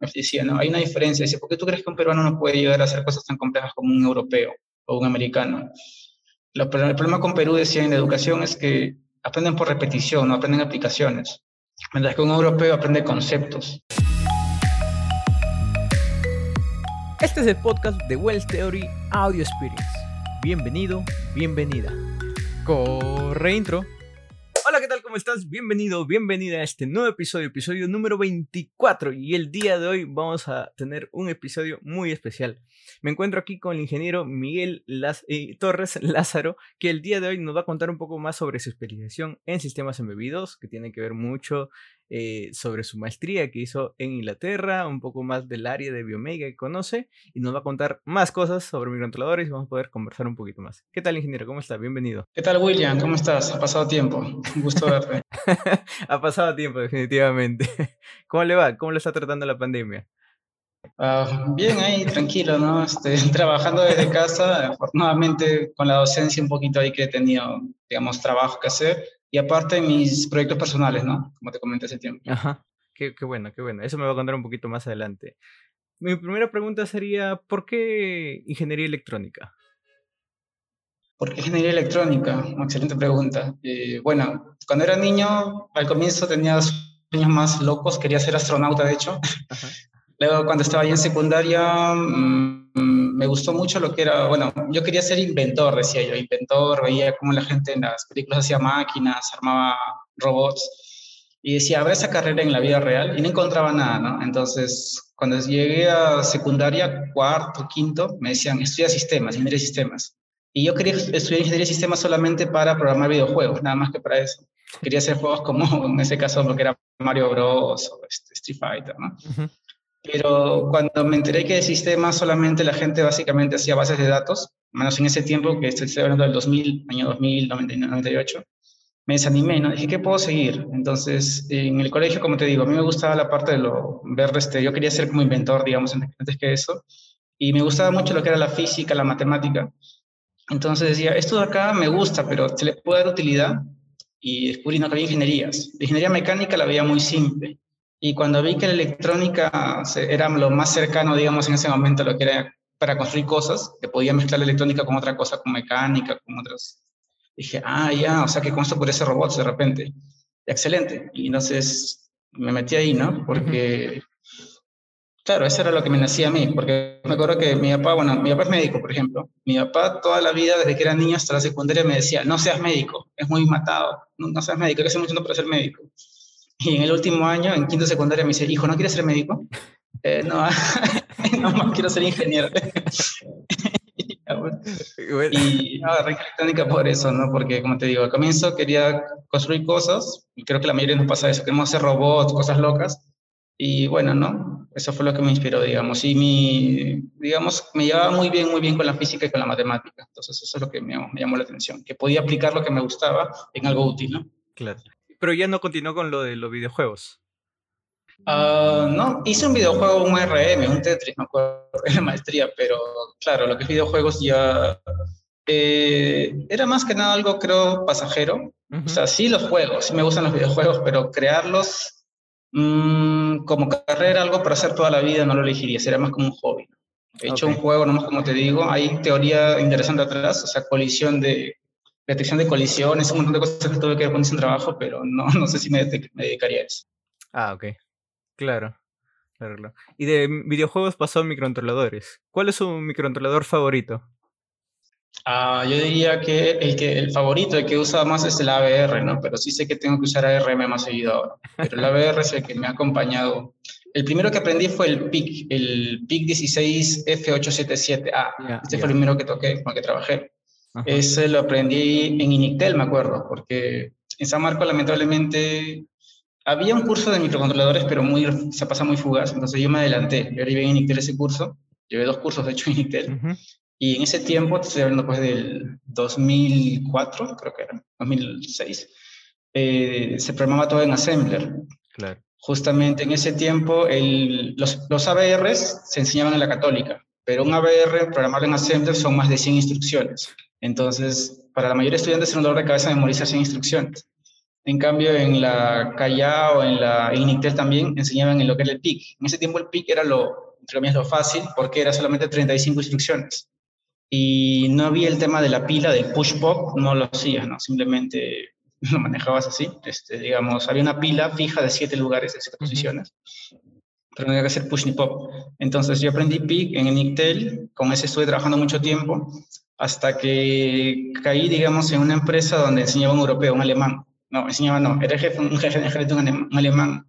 me decía, ¿no? Hay una diferencia. Dice, ¿por qué tú crees que un peruano no puede llegar a hacer cosas tan complejas como un europeo o un americano? el problema con Perú, decía, en la educación es que aprenden por repetición, no aprenden aplicaciones. Mientras que un europeo aprende conceptos. Este es el podcast de Wells Theory Audio Experience. Bienvenido, bienvenida. Corre intro. Hola, ¿qué tal? ¿Cómo estás? Bienvenido, bienvenida a este nuevo episodio, episodio número 24. Y el día de hoy vamos a tener un episodio muy especial. Me encuentro aquí con el ingeniero Miguel eh, Torres Lázaro, que el día de hoy nos va a contar un poco más sobre su especialización en sistemas embebidos, que tiene que ver mucho eh, sobre su maestría que hizo en Inglaterra, un poco más del área de biomega que conoce, y nos va a contar más cosas sobre microcontroladores y vamos a poder conversar un poquito más. ¿Qué tal, ingeniero? ¿Cómo está? Bienvenido. ¿Qué tal, William? ¿Cómo estás? Ha pasado tiempo. Un gusto verte. ha pasado tiempo, definitivamente. ¿Cómo le va? ¿Cómo le está tratando la pandemia? Ah, bien, ahí, tranquilo, ¿no? Este, trabajando desde casa, afortunadamente con la docencia un poquito ahí que he tenido, digamos, trabajo que hacer, y aparte mis proyectos personales, ¿no? Como te comenté hace tiempo. Ajá, qué, qué bueno, qué bueno. Eso me va a contar un poquito más adelante. Mi primera pregunta sería, ¿por qué ingeniería electrónica? ¿Por qué ingeniería electrónica? Una excelente pregunta. Eh, bueno, cuando era niño, al comienzo tenía sueños más locos, quería ser astronauta, de hecho. Luego, cuando estaba ahí en secundaria, mm, me gustó mucho lo que era, bueno, yo quería ser inventor, decía yo, inventor, veía cómo la gente en las películas hacía máquinas, armaba robots, y decía, habrá esa carrera en la vida real, y no encontraba nada, ¿no? Entonces, cuando llegué a secundaria, cuarto, quinto, me decían, estudia sistemas, ingeniería de sistemas. Y yo quería estudiar ingeniería de sistemas solamente para programar videojuegos, nada más que para eso. Quería hacer juegos como, en ese caso, lo que era Mario Bros. o este, Street Fighter, ¿no? Pero cuando me enteré que el sistema solamente la gente básicamente hacía bases de datos, menos en ese tiempo, que estoy hablando del 2000, año 2000, 98, me desanimé, ¿no? Dije, ¿qué puedo seguir? Entonces, en el colegio, como te digo, a mí me gustaba la parte de lo ver, este, yo quería ser como inventor, digamos, antes que eso, y me gustaba mucho lo que era la física, la matemática. Entonces decía, esto de acá me gusta, pero se le puede dar utilidad, y descubrí no que había ingenierías. La ingeniería mecánica la veía muy simple, y cuando vi que la electrónica era lo más cercano, digamos, en ese momento, lo que era para construir cosas, que podía mezclar la electrónica con otra cosa, con mecánica, con otras. Dije, ah, ya, o sea, que con esto por ese robot de repente. Excelente. Y entonces me metí ahí, ¿no? Porque, claro, eso era lo que me nacía a mí. Porque me acuerdo que mi papá, bueno, mi papá es médico, por ejemplo. Mi papá toda la vida, desde que era niño hasta la secundaria, me decía, no seas médico, es muy matado. No, no seas médico, que hace mucho no para ser médico. Y en el último año, en quinto secundaria, me dice, hijo, ¿no quieres ser médico? Eh, no, no más quiero ser ingeniero. y agarré electrónica por eso, ¿no? Porque, como te digo, al comienzo quería construir cosas, y creo que la mayoría nos pasa eso, queremos hacer robots, cosas locas, y bueno, ¿no? Eso fue lo que me inspiró, digamos, y mi, digamos, me llevaba muy bien, muy bien con la física y con la matemática, entonces eso es lo que me, me llamó la atención, que podía aplicar lo que me gustaba en algo útil, ¿no? Claro pero ya no continuó con lo de los videojuegos. Uh, no, hice un videojuego, un RM, un Tetris, no acuerdo en la maestría, pero claro, lo que es videojuegos ya eh, era más que nada algo, creo, pasajero. O sea, sí los juegos, sí me gustan los videojuegos, pero crearlos mmm, como carrera, algo para hacer toda la vida, no lo elegiría, sería más como un hobby. He hecho un juego, nomás como te digo, hay teoría interesante atrás, o sea, colisión de detección de colisiones, un montón de cosas que tuve que ver con ese trabajo, pero no, no sé si me, dedicaría a eso. Ah, ok. Claro. claro. Y de videojuegos pasó a microcontroladores. ¿Cuál es su microcontrolador favorito? Ah, yo diría que el, que el favorito, el que usa más es el ABR, ¿no? Pero sí sé que tengo que usar ARM más seguido ahora. Pero el ABR es el que me ha acompañado. El primero que aprendí fue el PIC, el PIC 16 F877A. este fue el primero que toqué, con el que trabajé. Ese lo aprendí en Inictel, me acuerdo, porque en San Marco lamentablemente había un curso de microcontroladores, pero muy, se pasa muy fugaz, entonces yo me adelanté. Yo arribé en Inictel ese curso, llevé dos cursos de hecho en Inictel, y en ese tiempo, estoy hablando pues del 2004, creo que era, 2006, eh, se programaba todo en Assembler. Claro. Justamente en ese tiempo el, los, los ABRs se enseñaban en la católica, pero un ABR programado en Assembler son más de 100 instrucciones. Entonces, para la mayoría de estudiantes es un dolor de cabeza memorizar 100 instrucciones. En cambio, en la Callao, en la en Intel también enseñaban en lo que era el PIC. En ese tiempo el PIC era lo, entre lo fácil porque era solamente 35 instrucciones. Y no había el tema de la pila, del push-pop, no lo hacías, ¿no? Simplemente lo manejabas así. Este, digamos, había una pila fija de siete lugares, de siete posiciones, pero no había que hacer push ni pop. Entonces yo aprendí PIC en Intel, con ese estuve trabajando mucho tiempo, hasta que caí, digamos, en una empresa donde enseñaba un europeo, un alemán. No, enseñaba no, era jefe, un jefe de ejército, un alemán.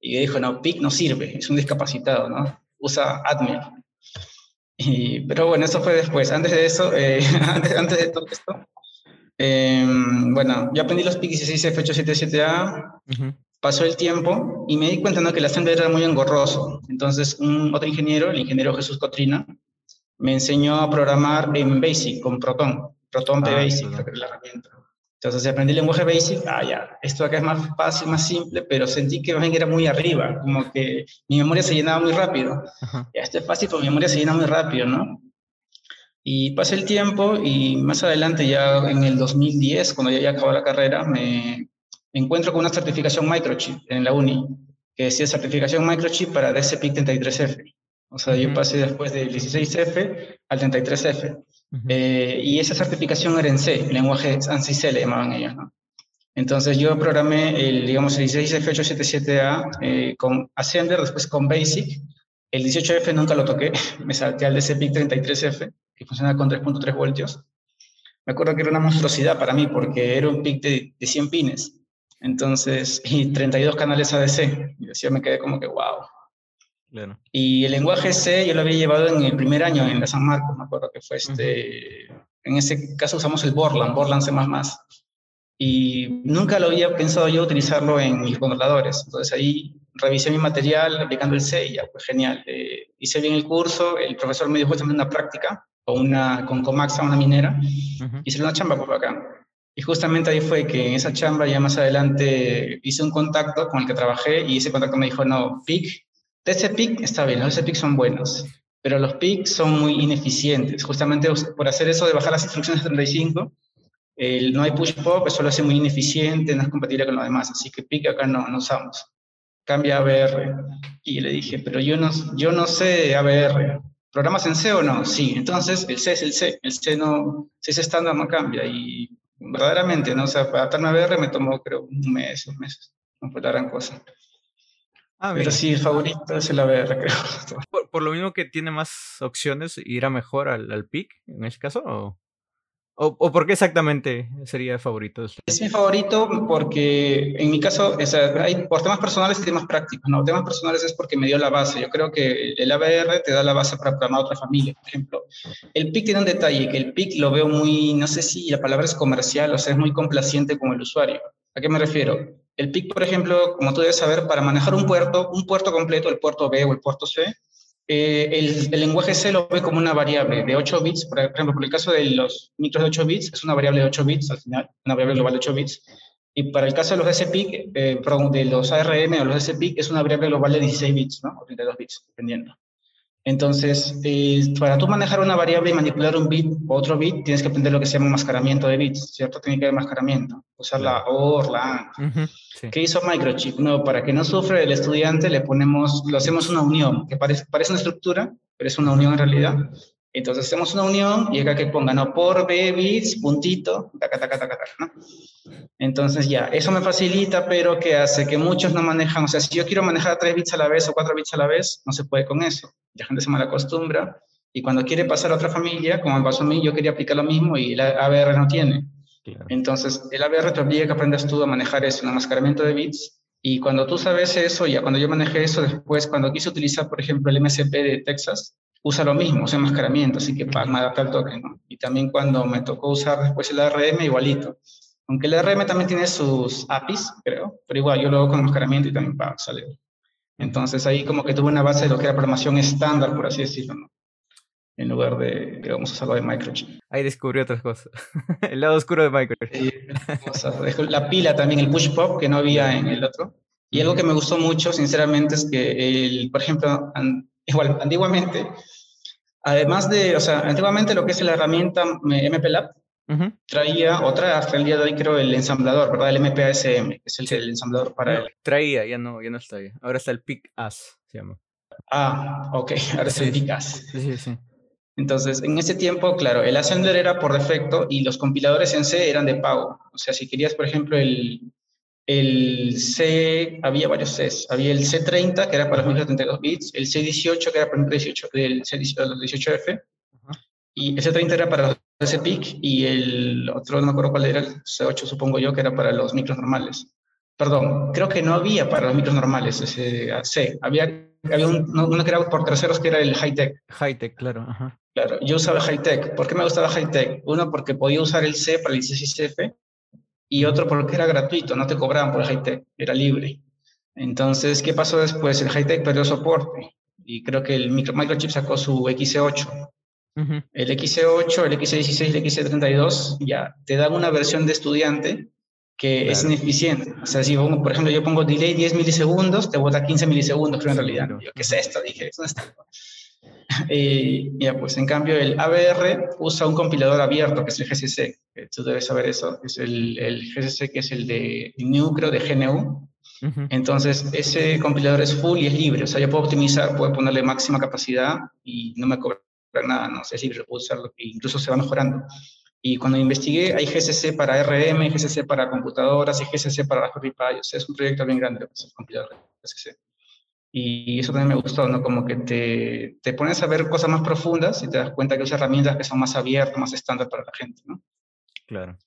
Y dijo, no, PIC no sirve, es un discapacitado, ¿no? Usa Admir. Y, pero bueno, eso fue después. Antes de eso, eh, antes, de todo esto, em, bueno, yo aprendí los PIC 16 F877A, pasó el tiempo y me di cuenta ¿no? que la assembler era muy engorroso. Entonces, un otro ingeniero, el ingeniero Jesús Cotrina, me enseñó a programar en BASIC con Proton, Proton ah, Basic, creo que es la herramienta. Entonces aprendí el lenguaje BASIC, ah, ya, esto acá es más fácil, más simple, pero sentí que era muy arriba, como que mi memoria se llenaba muy rápido. Ya, esto es fácil, pero mi memoria se llena muy rápido, ¿no? Y pasé el tiempo y más adelante, ya en el 2010, cuando ya había acabado la carrera, me encuentro con una certificación microchip en la uni, que decía certificación microchip para DSPIC 33F. O sea, yo pasé después del 16F al 33F. Eh, y esa certificación era en C, lenguaje ANSI C le llamaban ellos, ¿no? Entonces yo programé el, digamos, el 16F877A eh, con Assembler, después con Basic. El 18F nunca lo toqué, me salté al DCPIC 33F, que funciona con 3.3 voltios. Me acuerdo que era una monstruosidad para mí, porque era un PIC de, de 100 pines. Entonces, y 32 canales ADC. Y decía, me quedé como que, wow, y el lenguaje C yo lo había llevado en el primer año en la San Marcos, me acuerdo que fue este, en ese caso usamos el Borland, Borland C++, y nunca lo había pensado yo utilizarlo en mis controladores, entonces ahí revisé mi material aplicando el C y ya, pues genial, eh, hice bien el curso, el profesor me dijo justamente una práctica con, una, con Comaxa, una minera, hice una chamba por acá. Y justamente ahí fue que en esa chamba ya más adelante hice un contacto con el que trabajé y ese contacto me dijo, no, PIC ese pic está bien, los pic son buenos, pero los pics son muy ineficientes. Justamente por hacer eso de bajar las instrucciones de 35, el, no hay push pop, eso lo hace muy ineficiente, no es compatible con lo demás, así que pic acá no, no usamos. Cambia a ABR. Y le dije, pero yo no, yo no sé ABR. ¿Programas en C o no? Sí, entonces el C es el C, el C no, si es estándar no cambia. Y verdaderamente, ¿no? O sea, para adaptarme a ABR me tomó creo un mes, dos meses, no fue la gran cosa. Ah, Pero sí, el favorito es el ABR, creo. Por, lo mismo que tiene más opciones, ¿irá mejor al, al PIC en ese caso? ¿O, o, por qué exactamente sería favorito? Es mi favorito porque en mi caso, hay, por temas personales y temas prácticos. ¿no? Temas personales es porque me dio la base. Yo creo que el ABR te da la base para programar otra familia. Por ejemplo, el PIC tiene un detalle, que el PIC lo veo muy, no sé si la palabra es comercial, o sea, es muy complaciente con el usuario. ¿A qué me refiero? El PIC, por ejemplo, como tú debes saber, para manejar un puerto, un puerto completo, el puerto B o el puerto C, eh, el, lenguaje C lo ve como una variable de 8 bits. Por ejemplo, por el caso de los micros de 8 bits, es una variable de 8 bits al final, una variable global de 8 bits. Y para el caso de los SPIC, eh, de los ARM o los SPIC, es una variable global de 16 bits, ¿no? O 32 bits, dependiendo. Entonces, eh, para tú manejar una variable y manipular un bit o otro bit, tienes que aprender lo que se llama mascaramiento de bits, ¿cierto? Tiene que haber mascaramiento, usar la OR, la AND. ¿Qué hizo Microchip? No, para que no sufra el estudiante, le ponemos, lo hacemos una unión, que parece, parece una estructura, pero es una unión en realidad. Entonces hacemos una unión y acá que pongan no por b bits, puntito, taca, taca, taca, taca, ¿no? Entonces ya, eso me facilita, pero que hace que muchos no manejan, o sea, si yo quiero manejar 3 bits a la vez o 4 bits a la vez, no se puede con eso. La gente se mal acostumbra y cuando quiere pasar a otra familia, como me pasó a mí, yo quería aplicar lo mismo y la ABR no tiene. Entonces, el ABR te obliga que aprendas tú a manejar eso, un enmascaramiento de bits. Y cuando tú sabes eso, ya cuando yo manejé eso, después, cuando quise utilizar, por ejemplo, el MSP de Texas, usa lo mismo, usa enmascaramiento, así que para adaptar el toque, ¿no? Y también cuando me tocó usar después el ARM, igualito. Aunque el ARM también tiene sus APIs, creo, pero igual yo lo hago con enmascaramiento y también para salir. Entonces ahí como que tuve una base de lo que era programación estándar, por así decirlo, ¿no? En lugar de, digamos, usarlo de Microchip. Ahí descubrí otras cosas. el lado oscuro de Microchip. la pila también, el push pop que no había en el otro. Y algo que me gustó mucho, sinceramente, es que, el, por ejemplo, igual, antiguamente Además de, o sea, antiguamente lo que es la herramienta MPLAB, traía, otra hasta el día de hoy creo el ensamblador, ¿verdad? El MPASM, que es el, ensamblador para él. Traía, ya no, ya no está ahí. Ahora está el PIC-AS, se llama. Ah, ok, ahora es el PIC-AS. Sí, sí. Entonces, en ese tiempo, claro, el assembler era por defecto y los compiladores en C eran de pago. O sea, si querías, por ejemplo, el, el C, había varios Cs. Había el C30, que era para los 32 bits, el C18, que era para el 18, el C18F, y el C30 era para los SPIC, y el otro, no me acuerdo cuál era, el C8, supongo yo, que era para los micros normales. Perdón, creo que no había para los micros normales ese C. Había, había un, uno era por terceros, que era el high-tech. High-tech, claro. Claro, yo usaba high-tech. ¿Por qué me gustaba high-tech? Uno, porque podía usar el C para el 16F, y otro porque era gratuito, no te cobraban por el high-tech, era libre. Entonces, ¿qué pasó después? El high-tech perdió soporte y creo que el micro, microchip sacó su XC8. El XC8, el XC16 y el XC32 ya te dan una versión de estudiante que es ineficiente. O sea, si por ejemplo yo pongo delay 10 milisegundos, te bota 15 milisegundos, creo en realidad. ¿qué es esto? Dije, es esto? Y ya, pues en cambio el ABR usa un compilador abierto que es el GCC, tú debes saber eso, es el, el GCC que es el de núcleo de GNU. Entonces ese compilador es full y es libre, o sea, yo puedo optimizar, puedo ponerle máxima capacidad y no me cobra nada, no sé si puedo usarlo, incluso se va mejorando. Y cuando investigué, hay GCC para RM, GCC para computadoras y GCC para Raspberry Pi, o sea, es un proyecto bien grande, pues, el compilador GCC. Y eso también me gustó, ¿no? Como que te, te, pones a ver cosas más profundas y te das cuenta que usas herramientas que son más abiertas, más estándar para la gente, ¿no? Claro.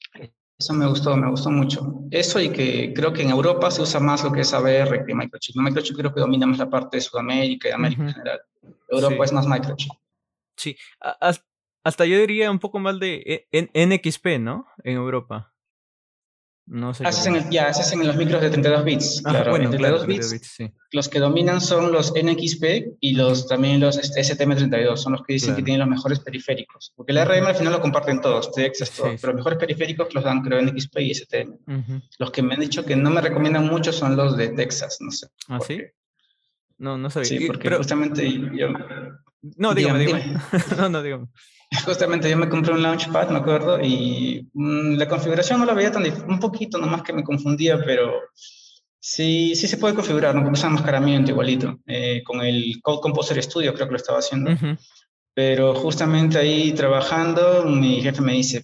Eso me gustó, me gustó mucho. Eso y que creo que en Europa se usa más lo que es ABR que Microchip. Microchip creo que domina más la parte de Sudamérica y América en general. Europa es más Microchip. Sí, hasta yo diría un poco más de NXP, ¿no? En Europa. No sé. Haces en ya, haces en los micros de 32 bits. Ah, claro, bueno, 32 bits. Los que dominan son los NXP y los también los este, STM32, son los que dicen que tienen los mejores periféricos. Porque el RM al final lo comparten todos, todo, pero los mejores periféricos los dan, creo, NXP y STM. Los que me han dicho que no me recomiendan mucho son los de Texas, no sé. ¿Ah, sí? No, no sabía. Sí, porque justamente yo. No, dígame, dígame. no, no, dígame. Justamente yo me compré un Launchpad, me acuerdo, y mm, la configuración no la veía tan difícil, un poquito nomás que me confundía, pero sí, sí se puede configurar, no usa enmascaramiento igualito, eh, con el Code Composer Studio creo que lo estaba haciendo. Pero justamente ahí trabajando, mi jefe me dice,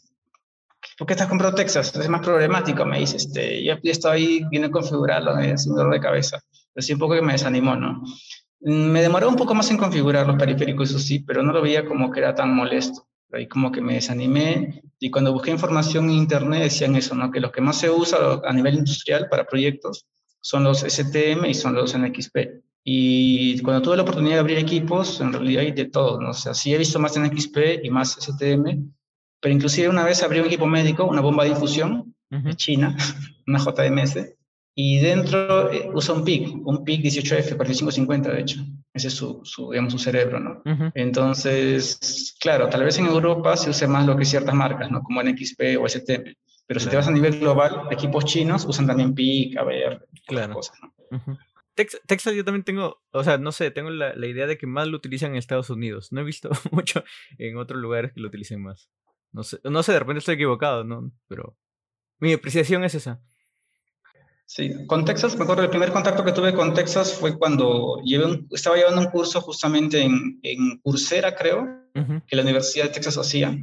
¿por qué estás comprando Texas? Es más problemático, me dice, este, ya, estoy ahí, viene a configurarlo, es un dolor de cabeza. Así un poco que me desanimó, ¿no? Me demoró un poco más en configurar los periféricos, eso sí, pero no lo veía como que era tan molesto. Ahí como que me desanimé y cuando busqué información en internet decían eso, ¿no? Que los que más se usa a nivel industrial para proyectos son los STM y son los NXP. Y cuando tuve la oportunidad de abrir equipos, en realidad hay de todo, ¿no? O sea, sí he visto más NXP y más STM, pero inclusive una vez abrí un equipo médico, una bomba de infusión de China, una JMS, y dentro eh, usa un PIC, un PIC 18F, 4550 de hecho. Ese es su, su digamos, su cerebro, ¿no? Entonces, claro, tal vez en Europa se use más lo que ciertas marcas, ¿no? Como NXP o STM. Pero si te vas a nivel global, equipos chinos usan también PIC, ABR, claro. cosas, ¿no? Texas yo también tengo, o sea, no sé, tengo la, la, idea de que más lo utilizan en Estados Unidos. No he visto mucho en otros lugares que lo utilicen más. No sé, no sé, de repente estoy equivocado, ¿no? Pero mi apreciación es esa. Sí, con Texas, me acuerdo, el primer contacto que tuve con Texas fue cuando llevé estaba llevando un curso justamente en, en Coursera, creo, que la Universidad de Texas hacía,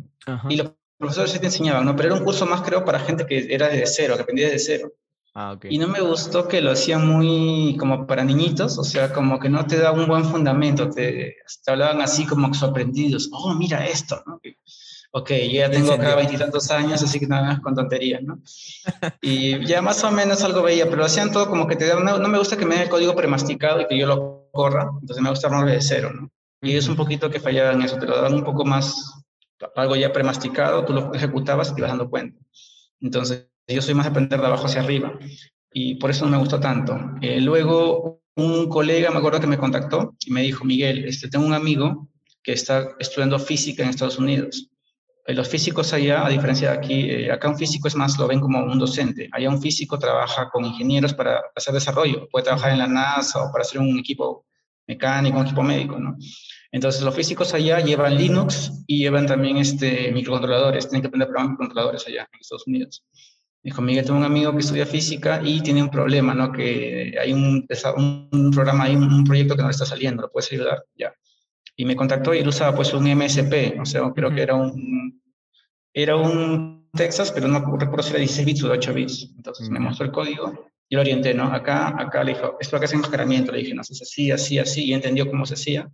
y los profesores sí te enseñaban, ¿no? Pero era un curso más, creo, para gente que era de cero, que aprendía de cero. Ah, okay. Y no me gustó que lo hacían muy como para niñitos, o sea, como que no te da un buen fundamento, te, te hablaban así como sorprendidos, oh, mira esto, ¿no? Ok, yo ya tengo acá veintitantos años, así que nada más con tonterías, ¿no? Y ya más o menos algo veía, pero hacían todo como que te dan, no, me gusta que me den el código premasticado y que yo lo corra, entonces me gusta armarlo de cero, ¿no? Y es un poquito que fallaba en eso, te lo daban un poco más, algo ya premasticado, tú lo ejecutabas y te ibas dando cuenta. Entonces, yo soy más de aprender de abajo hacia arriba y por eso no me gustó tanto. Eh, luego, un colega me acuerdo que me contactó y me dijo, Miguel, este, tengo un amigo que está estudiando física en Estados Unidos eh, los físicos allá, a diferencia de aquí, eh, acá un físico es más, lo ven como un docente. Allá un físico trabaja con ingenieros para hacer desarrollo. Puede trabajar en la NASA o para hacer un equipo mecánico, equipo médico, ¿no? Entonces los físicos allá llevan Linux y llevan también este, microcontroladores, tienen que aprender programas microcontroladores allá en Estados Unidos. Dijo, Miguel, tengo un amigo que estudia física y tiene un problema, ¿no? Que hay un, un programa, hay un, proyecto que no le está saliendo, ¿lo puedes ayudar? Ya. Y me contactó y él usaba pues un MSP, o sea, creo que era un, era un Texas, pero no recuerdo si era 16 bits o de 8 bits. Entonces me mostró el código y lo orienté, ¿no? Acá, acá le dijo, esto acá es enmascaramiento, le dije, no, es así, así, así, y entendió cómo se hacía.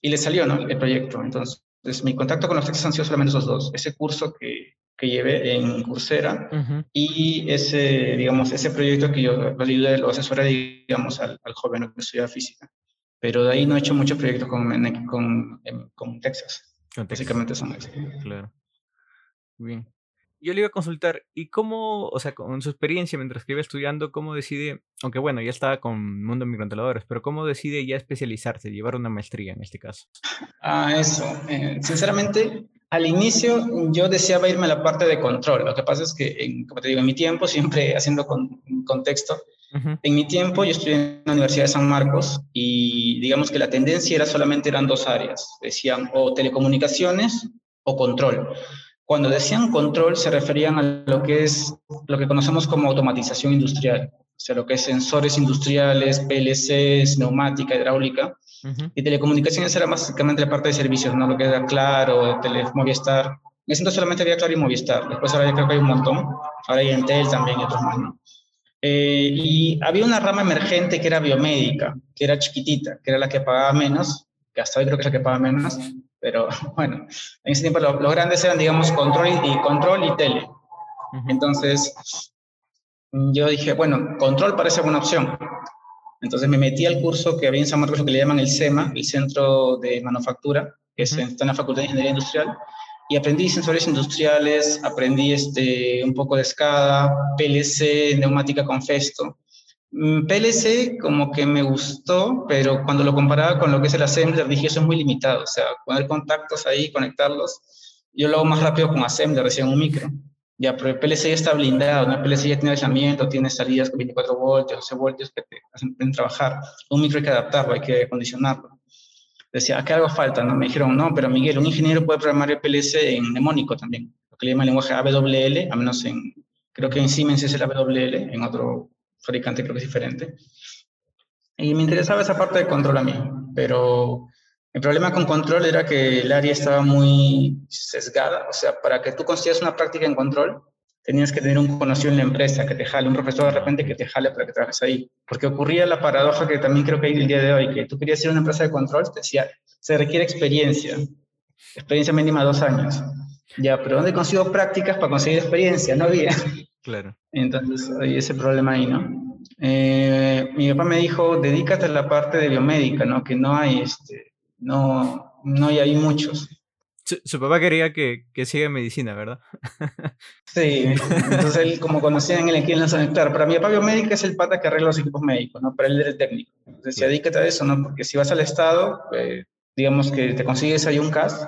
Y le salió, ¿no? El proyecto. Entonces, mi contacto con los Texas han sido solamente esos dos. Ese curso que, que llevé en Coursera y ese, digamos, ese proyecto que yo lo ayudé, lo asesoré, digamos, al, al joven que estudia física. Pero de ahí no he hecho muchos proyectos con, con, con Texas. Básicamente son esos. Claro. Bien yo le iba a consultar, ¿y cómo, o sea, con su experiencia mientras que iba estudiando, cómo decide, aunque bueno, ya estaba con mundo microcontroladores, pero cómo decide ya especializarse, llevar una maestría en este caso? Ah, eso. Eh, sinceramente, al inicio yo deseaba irme a la parte de control. Lo que pasa es que, en, como te digo, en mi tiempo, siempre haciendo con, contexto, en mi tiempo yo estudié en la Universidad de San Marcos y digamos que la tendencia era solamente eran dos áreas. Decían o telecomunicaciones o control. Cuando decían control se referían a lo que es lo que conocemos como automatización industrial, o sea, lo que es sensores industriales, PLCs, neumática, hidráulica. Y telecomunicaciones era básicamente la parte de servicios, ¿no? Lo que era Claro, Tele, Movistar. En ese entonces solamente había Claro y Movistar. Después ahora ya creo que hay un montón. Ahora hay Entel también y otros más, ¿no? Eh, y había una rama emergente que era biomédica, que era chiquitita, que era la que pagaba menos, que hasta hoy creo que es la que paga menos, pero bueno, en ese tiempo los, grandes eran, digamos, control y, control y tele. Entonces, yo dije, bueno, control parece buena opción. Entonces me metí al curso que había en San Marcos, lo que le llaman el SEMA, el Centro de Manufactura, que está en la Facultad de Ingeniería Industrial, y aprendí sensores industriales, aprendí este, un poco de SCADA, PLC, neumática con Festo. Mm, PLC como que me gustó, pero cuando lo comparaba con lo que es el assembler dije eso es muy limitado, o sea, poner contactos ahí, conectarlos, yo lo hago más rápido con assembler, recién un micro. Ya, pero el PLC ya está blindado, ¿no? El PLC ya tiene aislamiento, tiene salidas con 24 voltios, 12 voltios que te hacen trabajar. Un micro hay que adaptarlo, hay que acondicionarlo. Decía, acá algo falta, ¿no? Me dijeron, no, pero Miguel, un ingeniero puede programar el PLC en mnemónico también, lo que le llaman lenguaje AWL, a menos en, creo que en Siemens es el AWL, en otro fabricante creo que es diferente. Y me interesaba esa parte de control a mí, pero el problema con control era que el área estaba muy sesgada, o sea, para que tú consigas una práctica en control, tenías que tener un conocido en la empresa que te jale, un profesor de repente que te jale para que trabajes ahí. Porque ocurría la paradoja que también creo que hay el día de hoy, que tú querías ir a una empresa de control, te decía, se requiere experiencia, experiencia mínima dos años. Ya, pero ¿dónde consigo prácticas para conseguir experiencia? No había. Claro. Entonces hay ese problema ahí, ¿no? Eh, mi papá me dijo, dedícate a la parte de biomédica, ¿no? Que no hay, este, no, no hay, hay muchos. Su, papá quería que, que, siga medicina, ¿verdad? sí, entonces él como conocía en el equipo en claro, para mi papá biomédica es el pata que arregla los equipos médicos, ¿no? Para él era el técnico. Entonces, dedícate a eso, ¿no? Porque si vas al Estado, eh, digamos que te consigues ahí un CAS,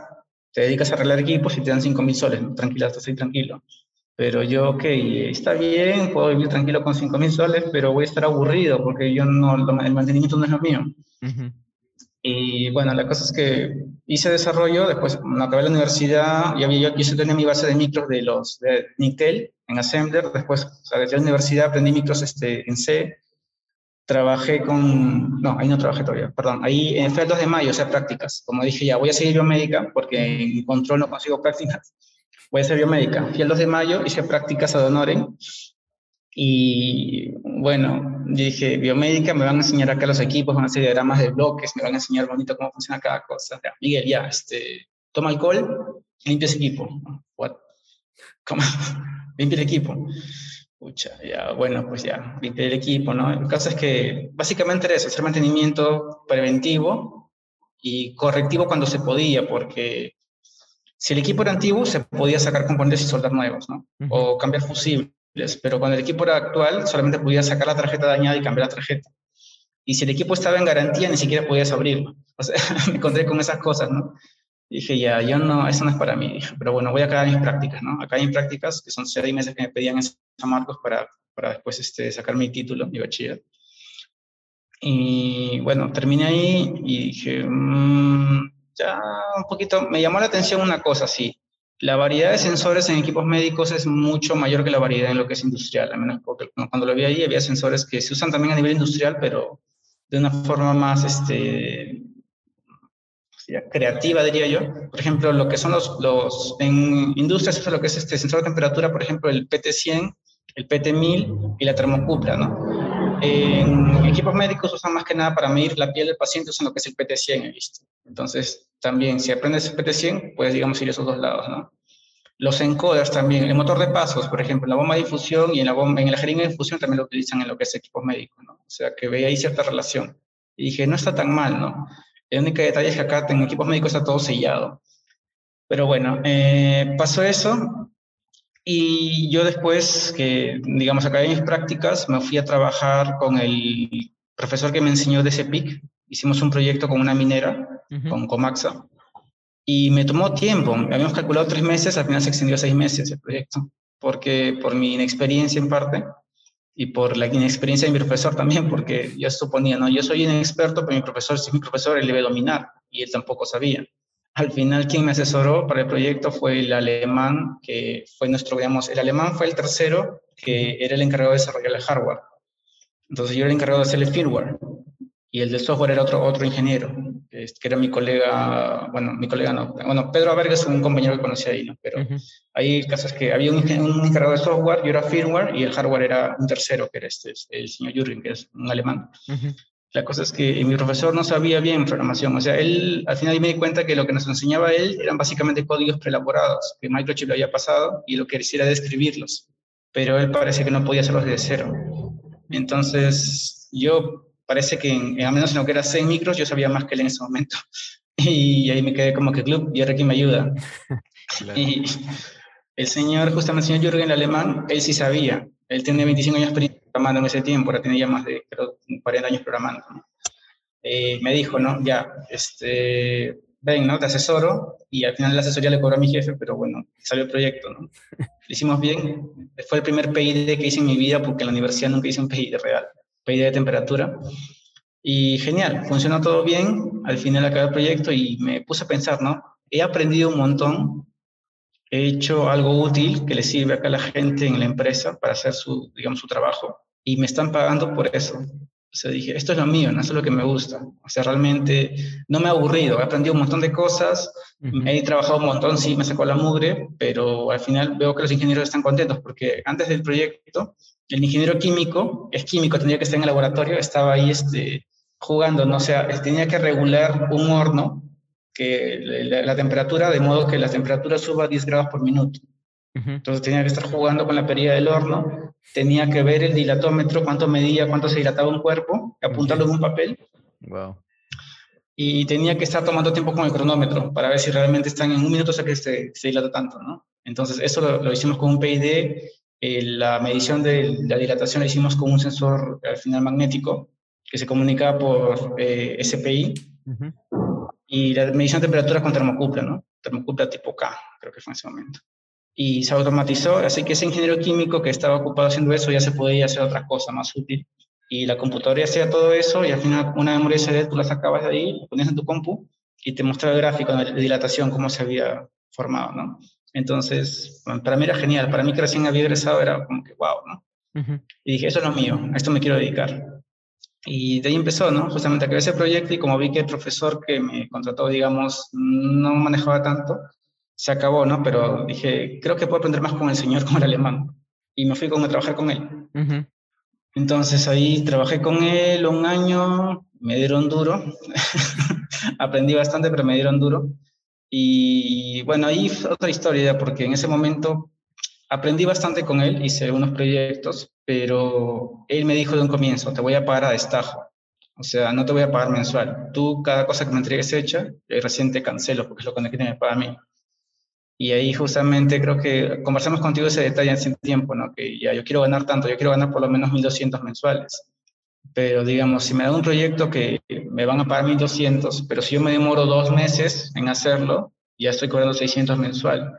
te dedicas a arreglar equipos y te dan 5 mil soles, tranquila, estás ahí tranquilo. Pero yo, ok, está bien, puedo vivir tranquilo con 5 mil soles, pero voy a estar aburrido porque yo no, el mantenimiento no es lo mío. Y bueno, la cosa es que hice desarrollo, después cuando acabé la universidad, y había, yo, yo tenía mi base de micros de los de Intel en Assembler, después salí de la universidad, aprendí micros este, en C, trabajé con, no, ahí no trabajé todavía, perdón, ahí en el 2 de mayo, o sea, prácticas. Como dije, ya voy a seguir biomédica porque en control no consigo prácticas voy a ser biomédica. Fui el 2 de mayo, hice prácticas a Donoren y bueno, dije, biomédica, me van a enseñar acá los equipos, van a hacer diagramas de bloques, me van a enseñar bonito cómo funciona cada cosa. Miguel, ya, este, toma alcohol, limpia ese equipo. What? ¿Cómo? limpia el equipo. Pucha, ya, bueno, pues ya, limpia el equipo, ¿no? El caso es que básicamente era eso, hacer mantenimiento preventivo y correctivo cuando se podía, porque si el equipo era antiguo, se podía sacar componentes y soldar nuevos, ¿no? O cambiar fusibles, pero cuando el equipo era actual, solamente podía sacar la tarjeta dañada y cambiar la tarjeta. Y si el equipo estaba en garantía, ni siquiera podías abrirlo. O sea, me encontré con esas cosas, ¿no? dije, ya, yo no, eso no es para mí. pero bueno, voy a acabar mis prácticas, ¿no? Acá hay prácticas, que son seis meses que me pedían en San Marcos para, para después este, sacar mi título, mi bachiller. Y bueno, terminé ahí y dije, mm, ya un poquito, me llamó la atención una cosa, sí. La variedad de sensores en equipos médicos es mucho mayor que la variedad en lo que es industrial, al menos porque cuando lo vi ahí había sensores que se usan también a nivel industrial, pero de una forma más este, creativa, diría yo. Por ejemplo, lo que son los, en industrias, eso es lo que es este sensor de temperatura, por ejemplo, el PT100, el PT1000 y la termocupla, ¿no? En equipos médicos usan más que nada para medir la piel del paciente, usan lo que es el PT100, he. Entonces, también, si aprendes el PT100, puedes, digamos, ir a esos dos lados, ¿no? Los encoders también, el motor de pasos, por ejemplo, en la bomba de infusión y en la, bomba, en la jeringa de infusión también lo utilizan en lo que es equipos médicos, ¿no? O sea, que veía ahí cierta relación. Y dije, no está tan mal, ¿no? El único detalle es que acá en equipos médicos está todo sellado. Pero bueno, eh, pasó eso y yo después, que digamos acabé mis prácticas, me fui a trabajar con el profesor que me enseñó de CEPIC. Hicimos un proyecto con una minera, con Comaxa, y me tomó tiempo. Habíamos calculado tres meses, al final se extendió a seis meses el proyecto, porque por mi inexperiencia en parte, y por la inexperiencia de mi profesor también, porque yo suponía, no, yo soy inexperto, pero mi profesor, si mi profesor, él debe dominar, y él tampoco sabía. Al final, quien me asesoró para el proyecto fue el alemán, que fue nuestro, digamos, el alemán fue el tercero, que era el encargado de desarrollar el hardware. Entonces yo era el encargado de hacer el firmware, y el de software era otro, otro ingeniero, que, era mi colega, bueno, mi colega no, bueno, Pedro Averga es un compañero que conocí ahí, ¿no? Pero ahí el caso es que había un, un, encargado de software, yo era firmware, y el hardware era un tercero, que era este, el señor Jürgen, que es un alemán. La cosa es que mi profesor no sabía bien programación, o sea, él al final me di cuenta que lo que nos enseñaba él eran básicamente códigos preelaborados, que Microchip lo había pasado y lo que quisiera describirlos, pero él parece que no podía hacerlos desde cero. Entonces, yo parece que en, al menos en lo que era 6 micros yo sabía más que él en ese momento. Y ahí me quedé como que club, y ahora quién me ayuda. Y el señor, justamente el señor Jürgen, el alemán, él sí sabía. Él tenía 25 años programando en ese tiempo, ahora tenía ya más de 40 años programando. Eh, me dijo, ¿no? Ya, este, ven, ¿no? Te asesoro. Y al final la asesoría le cobró a mi jefe, pero bueno, salió el proyecto, ¿no? Lo hicimos bien. Fue el primer PID que hice en mi vida porque en la universidad nunca hice un PID real pedida de temperatura. Y genial, funcionó todo bien. Al final acabé el proyecto y me puse a pensar, ¿no? He aprendido un montón, he hecho algo útil que le sirve acá a la gente en la empresa para hacer su, digamos, su trabajo y me están pagando por eso. O sea, dije, esto es lo mío, no es lo que me gusta. O sea, realmente no me he aburrido, he aprendido un montón de cosas, he trabajado un montón, sí, me sacó la mugre, pero al final veo que los ingenieros están contentos porque antes del proyecto el ingeniero químico, es químico, tendría que estar en el laboratorio, estaba ahí este, jugando, ¿no? O sea, tenía que regular un horno, que la, temperatura, de modo que la temperatura suba a 10 grados por minuto. Entonces tenía que estar jugando con la perilla del horno, tenía que ver el dilatómetro, cuánto medía, cuánto se dilataba un cuerpo, apuntarlo en un papel. Wow. Y tenía que estar tomando tiempo con el cronómetro para ver si realmente están en un minuto, o sea que se, se dilata tanto, ¿no? Entonces eso lo, lo, hicimos con un PID eh, la medición de la dilatación la hicimos con un sensor al final magnético que se comunica por eh, SPI y la medición de temperatura con termocupla, ¿no? Termocupla tipo K, creo que fue en ese momento. Y se automatizó, así que ese ingeniero químico que estaba ocupado haciendo eso ya se podía hacer otra cosa más útil. Y la computadora hacía todo eso y al final una memoria SD tú la sacabas de ahí, la ponías en tu compu y te mostraba el gráfico de dilatación, cómo se había formado, ¿no? Entonces, para mí era genial. Para mí que recién había egresado era como que, wow, ¿no? Y dije, eso es lo mío, a esto me quiero dedicar. Y de ahí empezó, ¿no? Justamente a crear ese proyecto y como vi que el profesor que me contrató, digamos, no manejaba tanto, se acabó, ¿no? Pero dije, creo que puedo aprender más con el señor, con el alemán. Y me fui con, a trabajar con él. Entonces ahí trabajé con él un año, me dieron duro. Aprendí bastante, pero me dieron duro. Y bueno, ahí otra historia, porque en ese momento aprendí bastante con él, hice unos proyectos, pero él me dijo de un comienzo, te voy a pagar a destajo. O sea, no te voy a pagar mensual. Tú, cada cosa que me entregues hecha, eh, recién te cancelo, porque es lo que me paga a mí. Y ahí justamente creo que conversamos contigo ese detalle hace tiempo, ¿no? Que ya yo quiero ganar tanto, yo quiero ganar por lo menos 1.200 mensuales pero digamos, si me dan un proyecto que me van a pagar 1.200, pero si yo me demoro dos meses en hacerlo, ya estoy cobrando 600 mensual.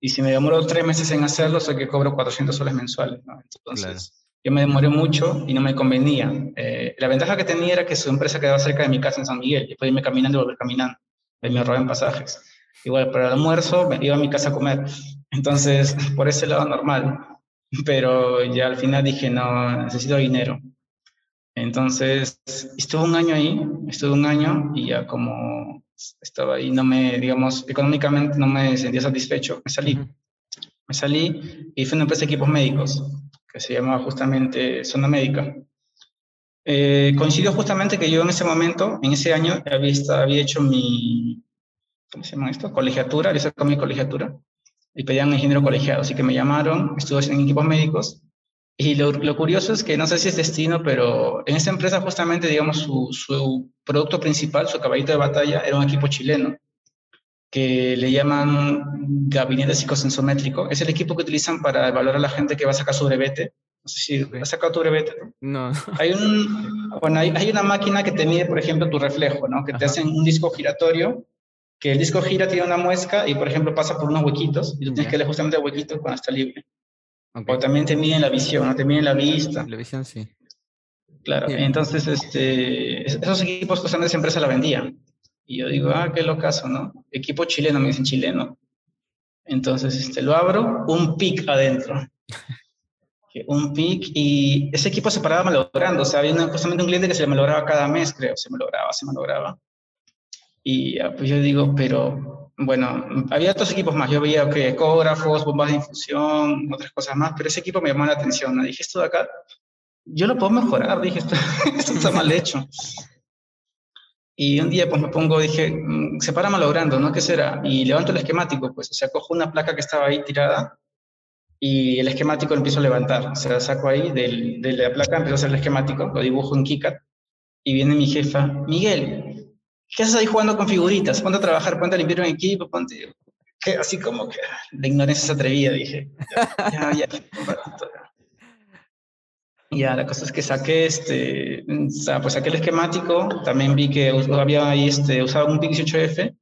Y si me demoro tres meses en hacerlo, sé que cobro 400 soles mensuales, ¿no? Entonces, Yo me demoré mucho y no me convenía. Eh, la ventaja que tenía era que su empresa quedaba cerca de mi casa en San Miguel. Y podía irme caminando y volver caminando. Y me en pasajes. Igual, para el almuerzo me iba a mi casa a comer. Entonces, por ese lado normal. Pero ya al final dije, no, necesito dinero. Entonces, estuve un año ahí, estuve un año y ya como estaba ahí, no me, digamos, económicamente no me sentía satisfecho, me salí. Me salí y fui a una empresa de equipos médicos que se llamaba justamente Zona Médica. Eh, coincidió justamente que yo en ese momento, en ese año, había, había hecho mi, ¿cómo se llama esto? Colegiatura, había sacado mi colegiatura y pedían ingeniero colegiado, así que me llamaron, estuve en equipos médicos y lo, lo, curioso es que no sé si es destino, pero en esa empresa justamente, digamos, su, su, producto principal, su caballito de batalla, era un equipo chileno que le llaman gabinete psicosensométrico. Es el equipo que utilizan para evaluar a la gente que va a sacar su brevete. No sé si okay. has sacado tu brevete. No. Hay, un, bueno, hay, hay, una máquina que te mide, por ejemplo, tu reflejo, ¿no? Que Ajá. te hacen un disco giratorio, que el disco gira, tiene una muesca y, por ejemplo, pasa por unos huequitos y tú tienes que leer justamente el huequito cuando está libre. Okay. O también te miden la visión, ¿no? te miden la vista. La visión, sí. Claro, Bien. entonces este, esos equipos justamente esa empresa la vendía. Y yo digo, ah, qué locazo, ¿no? Equipo chileno, me dicen chileno. Entonces este, lo abro, un pic adentro. un pic y ese equipo se paraba malogrando. O sea, había una, justamente un cliente que se le malograba cada mes, creo. Se malograba, se malograba. Y pues yo digo, pero bueno, había otros equipos más. Yo veía que ecógrafos, bombas de infusión, otras cosas más, pero ese equipo me llamó la atención. ¿no? Dije, esto de acá, yo lo puedo mejorar. Dije, esto, esto está mal hecho. Y un día pues me pongo, dije, mm, se para malogrando, ¿no? ¿Qué será? Y levanto el esquemático, pues, o sea, cojo una placa que estaba ahí tirada y el esquemático lo empiezo a levantar. O sea, saco ahí del, de la placa, empiezo a hacer el esquemático, lo dibujo en KiCad y viene mi jefa, Miguel, ¿qué haces ahí jugando con figuritas? Ponte a trabajar, ponte a limpiar un equipo, ponte... Así como que la ignorancia es atrevida, dije. Ya, ya, ya. Ya, la cosa es que saqué, este, o sea, pues saqué el esquemático, también vi que había ahí, este, usaban un PIC18F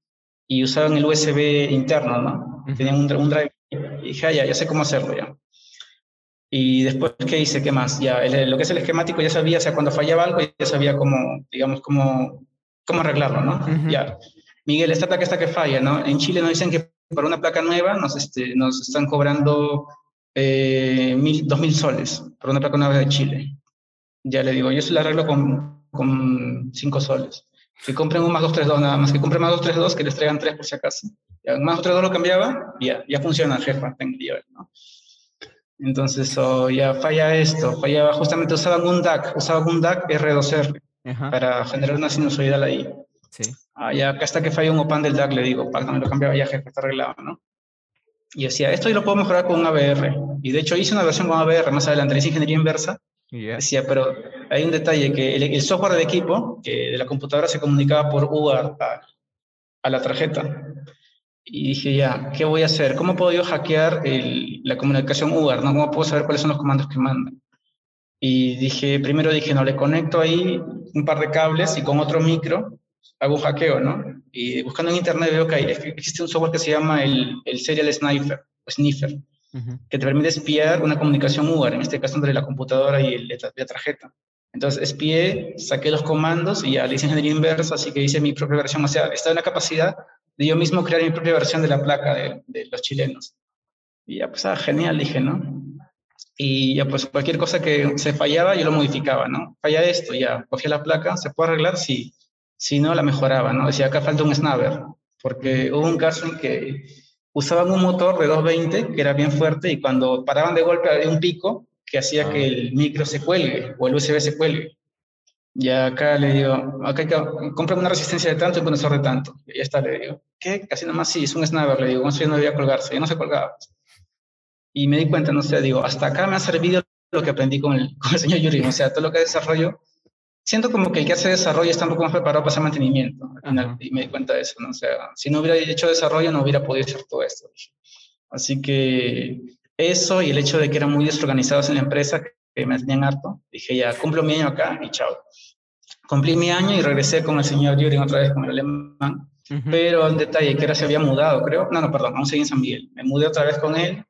y usaban el USB interno, ¿no? Tenían un, un, drive y dije, ah, ya, ya sé cómo hacerlo ya. Y después, ¿qué hice? ¿Qué más? Ya, el, lo que es el esquemático ya sabía, o sea, cuando fallaba algo ya sabía cómo, digamos, cómo, cómo arreglarlo, ¿no? Uh -huh. Ya. Miguel, esta placa está que falla, ¿no? En Chile nos dicen que para una placa nueva nos, este, nos están cobrando eh, mil, dos mil soles por una placa nueva de Chile. Ya le digo, yo se la arreglo con, con cinco soles. Que compren un más 232 nada más, que compren más 232, que les traigan tres por si acaso. Ya, más 232 lo cambiaba, ya, ya funciona, jefa, tengo que ¿no? Entonces, oh, ya falla esto, fallaba, justamente usaban un DAC, usaban un DAC R2R Ajá. para generar una sinusoidal ahí. Sí. Ah, ya acá está que falla un OPAN del DAC, le digo, para me lo cambiaba ya, jefa, está arreglado, ¿no? Y decía, esto yo lo puedo mejorar con un ABR. Y de hecho hice una versión con ABR más adelante, hice ingeniería inversa. Yeah. Decía, pero hay un detalle, que el, el, software del equipo, que de la computadora se comunicaba por UART a, a, la tarjeta. Y dije, ya, ¿qué voy a hacer? ¿Cómo puedo yo hackear el, la comunicación UART? ¿no? ¿Cómo puedo saber cuáles son los comandos que mandan? Y dije, primero dije, no, le conecto ahí un par de cables y con otro micro hago un hackeo, ¿no? Y buscando en internet veo que hay, existe un software que se llama el, el Serial Sniper, o Sniffer, uh -huh. que te permite espiar una comunicación UART, en este caso entre la computadora y el, la tarjeta. Entonces espié, saqué los comandos y ya le hice ingeniería inversa, así que hice mi propia versión. O sea, estaba en la capacidad de yo mismo crear mi propia versión de la placa de, de los chilenos. Y ya, pues, ah, genial, dije, ¿no? Y ya, pues, cualquier cosa que se fallaba, yo lo modificaba, ¿no? Falla esto, ya, cogía la placa, ¿se puede arreglar? Sí si no la mejoraba, ¿no? Decía, acá falta un snabber, porque hubo un caso en que usaban un motor de 220 que era bien fuerte y cuando paraban de golpe había un pico que hacía que el micro se cuelgue o el USB se cuelgue. Y acá le digo, acá hay que comprar una resistencia de tanto y un condensador de tanto. Y ya está, le digo, ¿qué? Casi nomás sí, es un snabber, le digo, eso ya no debía colgarse, ya no se colgaba. Y me di cuenta, no sé, digo, hasta acá me ha servido lo que aprendí con el, con el señor Yuri, o sea, todo lo que desarrollo siento como que el que hace desarrollo está un poco más preparado para hacer mantenimiento. Final, y me di cuenta de eso, ¿no? O sea, si no hubiera hecho desarrollo, no hubiera podido hacer todo esto. Así que eso y el hecho de que eran muy desorganizados en la empresa, que me tenían harto, dije ya, cumplo mi año acá y chao. Cumplí mi año y regresé con el señor Yurin otra vez con el alemán. Uh -huh. Pero el detalle que era se había mudado, creo. No, no, perdón, aún seguí en San Miguel. Me mudé otra vez con él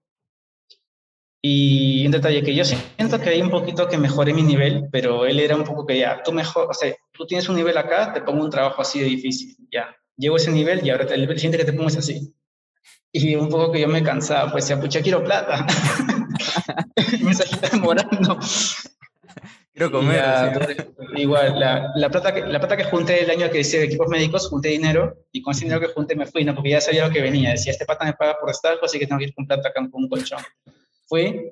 Y un detalle que yo siento que hay un poquito que mejoré mi nivel, pero él era un poco que ya, tú mejor, o sea, tú tienes un nivel acá, te pongo un trabajo así de difícil, ya. Llego a ese nivel y ahora el siguiente que te pongo es así. Y un poco que yo me cansaba, pues ya, pucha, quiero plata. me está demorando. Quiero comer. igual, la, la, plata que, la plata que junté el año que hice de equipos médicos, junté dinero y con ese dinero que junté me fui, ¿no? Porque ya sabía lo que venía. Decía, este pata me paga por estar, así que tengo que ir con plata acá con un colchón. Fui,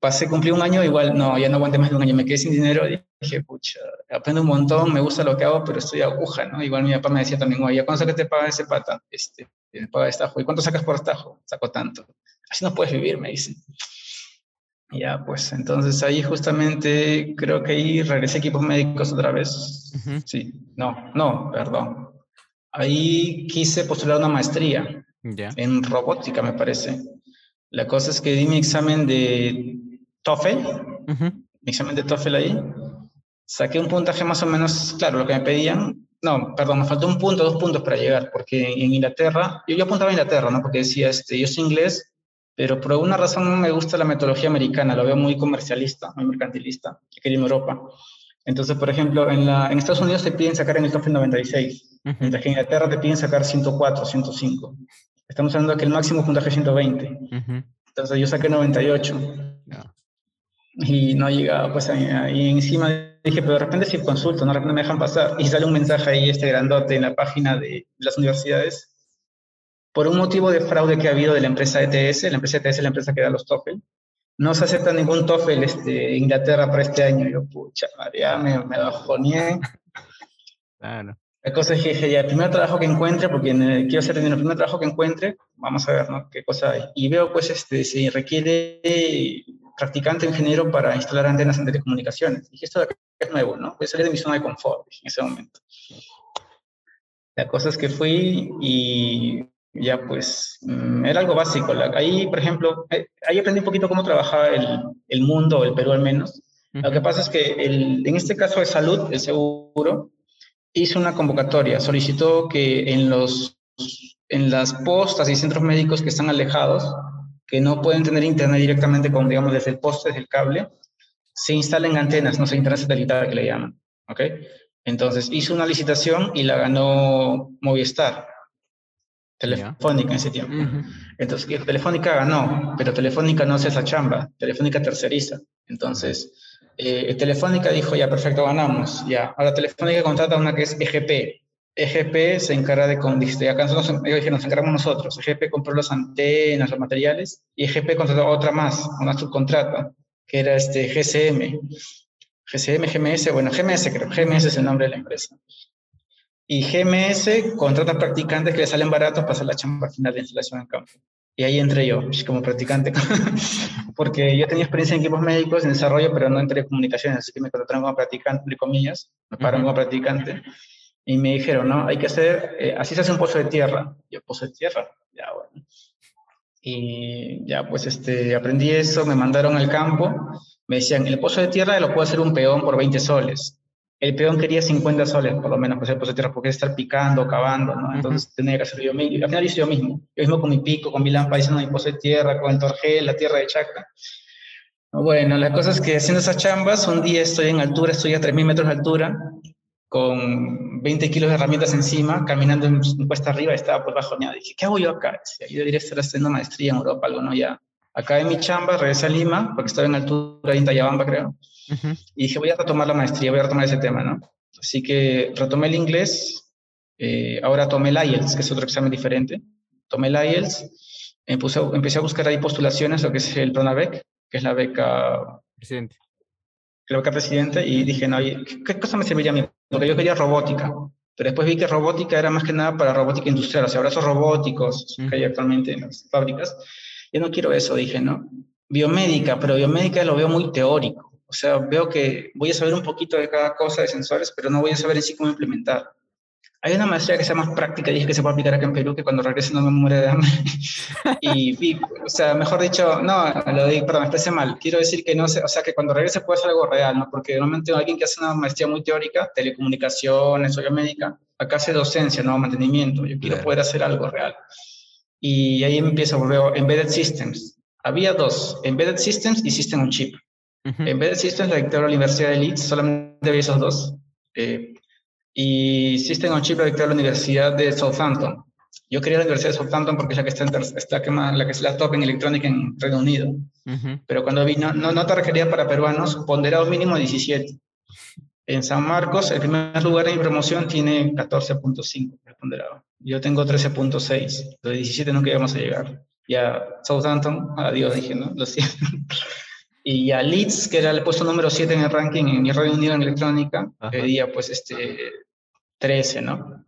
pasé, cumplí un año, igual, no, ya no aguanté más de un año, me quedé sin dinero dije, pucha, aprendo un montón, me gusta lo que hago, pero estoy aguja, ¿no? Igual mi papá me decía también, oye, ¿cuánto que te paga ese pata? Este, me paga estajo. ¿Y cuánto sacas por estajo? Saco tanto. Así no puedes vivir, me dicen. Ya, pues entonces ahí justamente creo que ahí regresé a equipos médicos otra vez. Sí, no, no, perdón. Ahí quise postular una maestría en robótica, me parece. La cosa es que di mi examen de TOEFL, mi examen de TOEFL ahí. Saqué un puntaje más o menos, claro, lo que me pedían. No, perdón, me faltó un punto, dos puntos para llegar, porque en Inglaterra, yo, yo apuntaba a Inglaterra, ¿no? Porque decía, este, yo soy inglés, pero por alguna razón no me gusta la metodología americana, lo veo muy comercialista, muy mercantilista, que quería en Europa. Entonces, por ejemplo, en, la, en, Estados Unidos te piden sacar en el TOEFL 96, mientras que en Inglaterra te piden sacar 104, 105. Estamos hablando de que el máximo puntaje es 120. Entonces yo saqué 98. Y no llegaba, pues ahí, encima dije, pero de repente si consulto, no, de repente me dejan pasar. Y sale un mensaje ahí, este grandote en la página de las universidades, por un motivo de fraude que ha habido de la empresa ETS, la empresa ETS es la empresa que da los TOEFL, no se acepta ningún TOEFL este, Inglaterra para este año. Yo, pucha, María, me, me bajoné. Claro. La cosa es que dije, ya, el primer trabajo que encuentre, porque quiero hacer el primer trabajo que encuentre, vamos a ver, ¿no? ¿Qué cosa hay? Y veo, pues, este, si requiere practicante ingeniero para instalar antenas en telecomunicaciones. Dije, esto es nuevo, ¿no? Voy a salir de mi zona de confort en ese momento. La cosa es que fui y ya pues mm, era algo básico. Ahí, por ejemplo, eh, ahí aprendí un poquito cómo trabajaba el, el mundo, el Perú al menos. Lo que pasa es que el, en este caso de salud, el seguro, hizo una convocatoria, solicitó que en, los, en las postas y centros médicos que están alejados, que no pueden tener internet directamente con, digamos, desde el poste, desde el cable, se instalen antenas, no sé, internet satelital que le llaman, ¿ok? Entonces hizo una licitación y la ganó Movistar, Telefónica en ese tiempo. Entonces, Telefónica ganó, pero Telefónica no hace esa chamba, Telefónica terceriza. Entonces, eh, Telefónica dijo, ya, perfecto, ganamos, ya. Ahora Telefónica contrata una que es EGP. EGP se encarga de, acá nosotros, ellos dijeron, nos encargamos nosotros. EGP compró las antenas, los materiales, y EGP contrató otra más, una subcontrata, que era este GCM. GCM, GMS, bueno, GMS creo, GMS es el nombre de la empresa. Y GMS contrata practicantes que le salen baratos para hacer la chamba final de instalación en campo. Y ahí entré yo, pues, como practicante, porque yo tenía experiencia en equipos médicos, en desarrollo, pero no en telecomunicaciones, así que me contrataron como practicante, entre comillas, me pagaron como practicante, y me dijeron, no, hay que hacer, eh, así se hace un pozo de tierra. Yo, pozo de tierra, ya bueno. Y ya, pues este, aprendí eso, me mandaron al campo, me decían, el pozo de tierra lo puedo hacer un peón por 20 soles el peón quería 50 soles, por lo menos, pues el tierra, porque estar picando, cavando, ¿no? Entonces tenía que hacerlo yo mismo. Al final hice yo mismo. Yo mismo con mi pico, con mi lámpara, haciendo mi pozo de tierra, con el torgel, la tierra de chacra. Bueno, la cosa es que haciendo esas chambas, un día estoy en altura, estoy a 3.000 metros de altura, con 20 kilos de herramientas encima, caminando en cuesta arriba, estaba por bajo. Dije, ¿qué hago yo acá? Yo debería estar haciendo maestría en Europa, algo, ¿no? Ya. Acá en mi chamba, regresé a Lima, porque estaba en altura en Tayabamba, creo y dije, voy a retomar la maestría, voy a retomar ese tema, ¿no? Así que retomé el inglés, eh, ahora tomé el IELTS, que es otro examen diferente. Tomé el IELTS, empecé a buscar ahí postulaciones, lo que es el PRONAVEC, que es la beca... Presidente. La beca presidente, y dije, no, ¿qué cosa me serviría a mí? Porque yo quería robótica, pero después vi que robótica era más que nada para robótica industrial, o sea, brazos robóticos que hay actualmente en las fábricas. Yo no quiero eso, dije, ¿no? Biomédica, pero biomédica lo veo muy teórico. O sea, veo que voy a saber un poquito de cada cosa de sensores, pero no voy a saber en sí cómo implementar. Hay una maestría que sea más práctica, dije que se puede aplicar acá en Perú, que cuando regrese no me muere de hambre. y, o sea, mejor dicho, no, lo digo, perdón, me expresé mal. Quiero decir que no sé, o sea, que cuando regrese puede ser algo real, ¿no? Porque normalmente alguien que hace una maestría muy teórica, telecomunicaciones o médica, acá hace docencia, no mantenimiento. Yo quiero poder hacer algo real. Y ahí empiezo a volver Embedded Systems había dos, Embedded Systems y System on Chip. Embedded Systems la dictó la Universidad de Leeds, solamente había esos dos. Eh, y System on Chip la dictó la Universidad de Southampton. Yo quería la Universidad de Southampton porque es la que está, está la que es la top en electrónica en Reino Unido. Pero cuando vi, no, no, te requería para peruanos, ponderado mínimo 17. En San Marcos, el primer lugar en mi promoción tiene 14.5 ponderado. Yo tengo 13.6. De 17 nunca íbamos a llegar. Ya Southampton, adiós, dije, ¿no? Lo siento. Y a Leeds, que era el puesto número 7 en el ranking en mi Reino Unido en electrónica, pedía pues este 13, ¿no?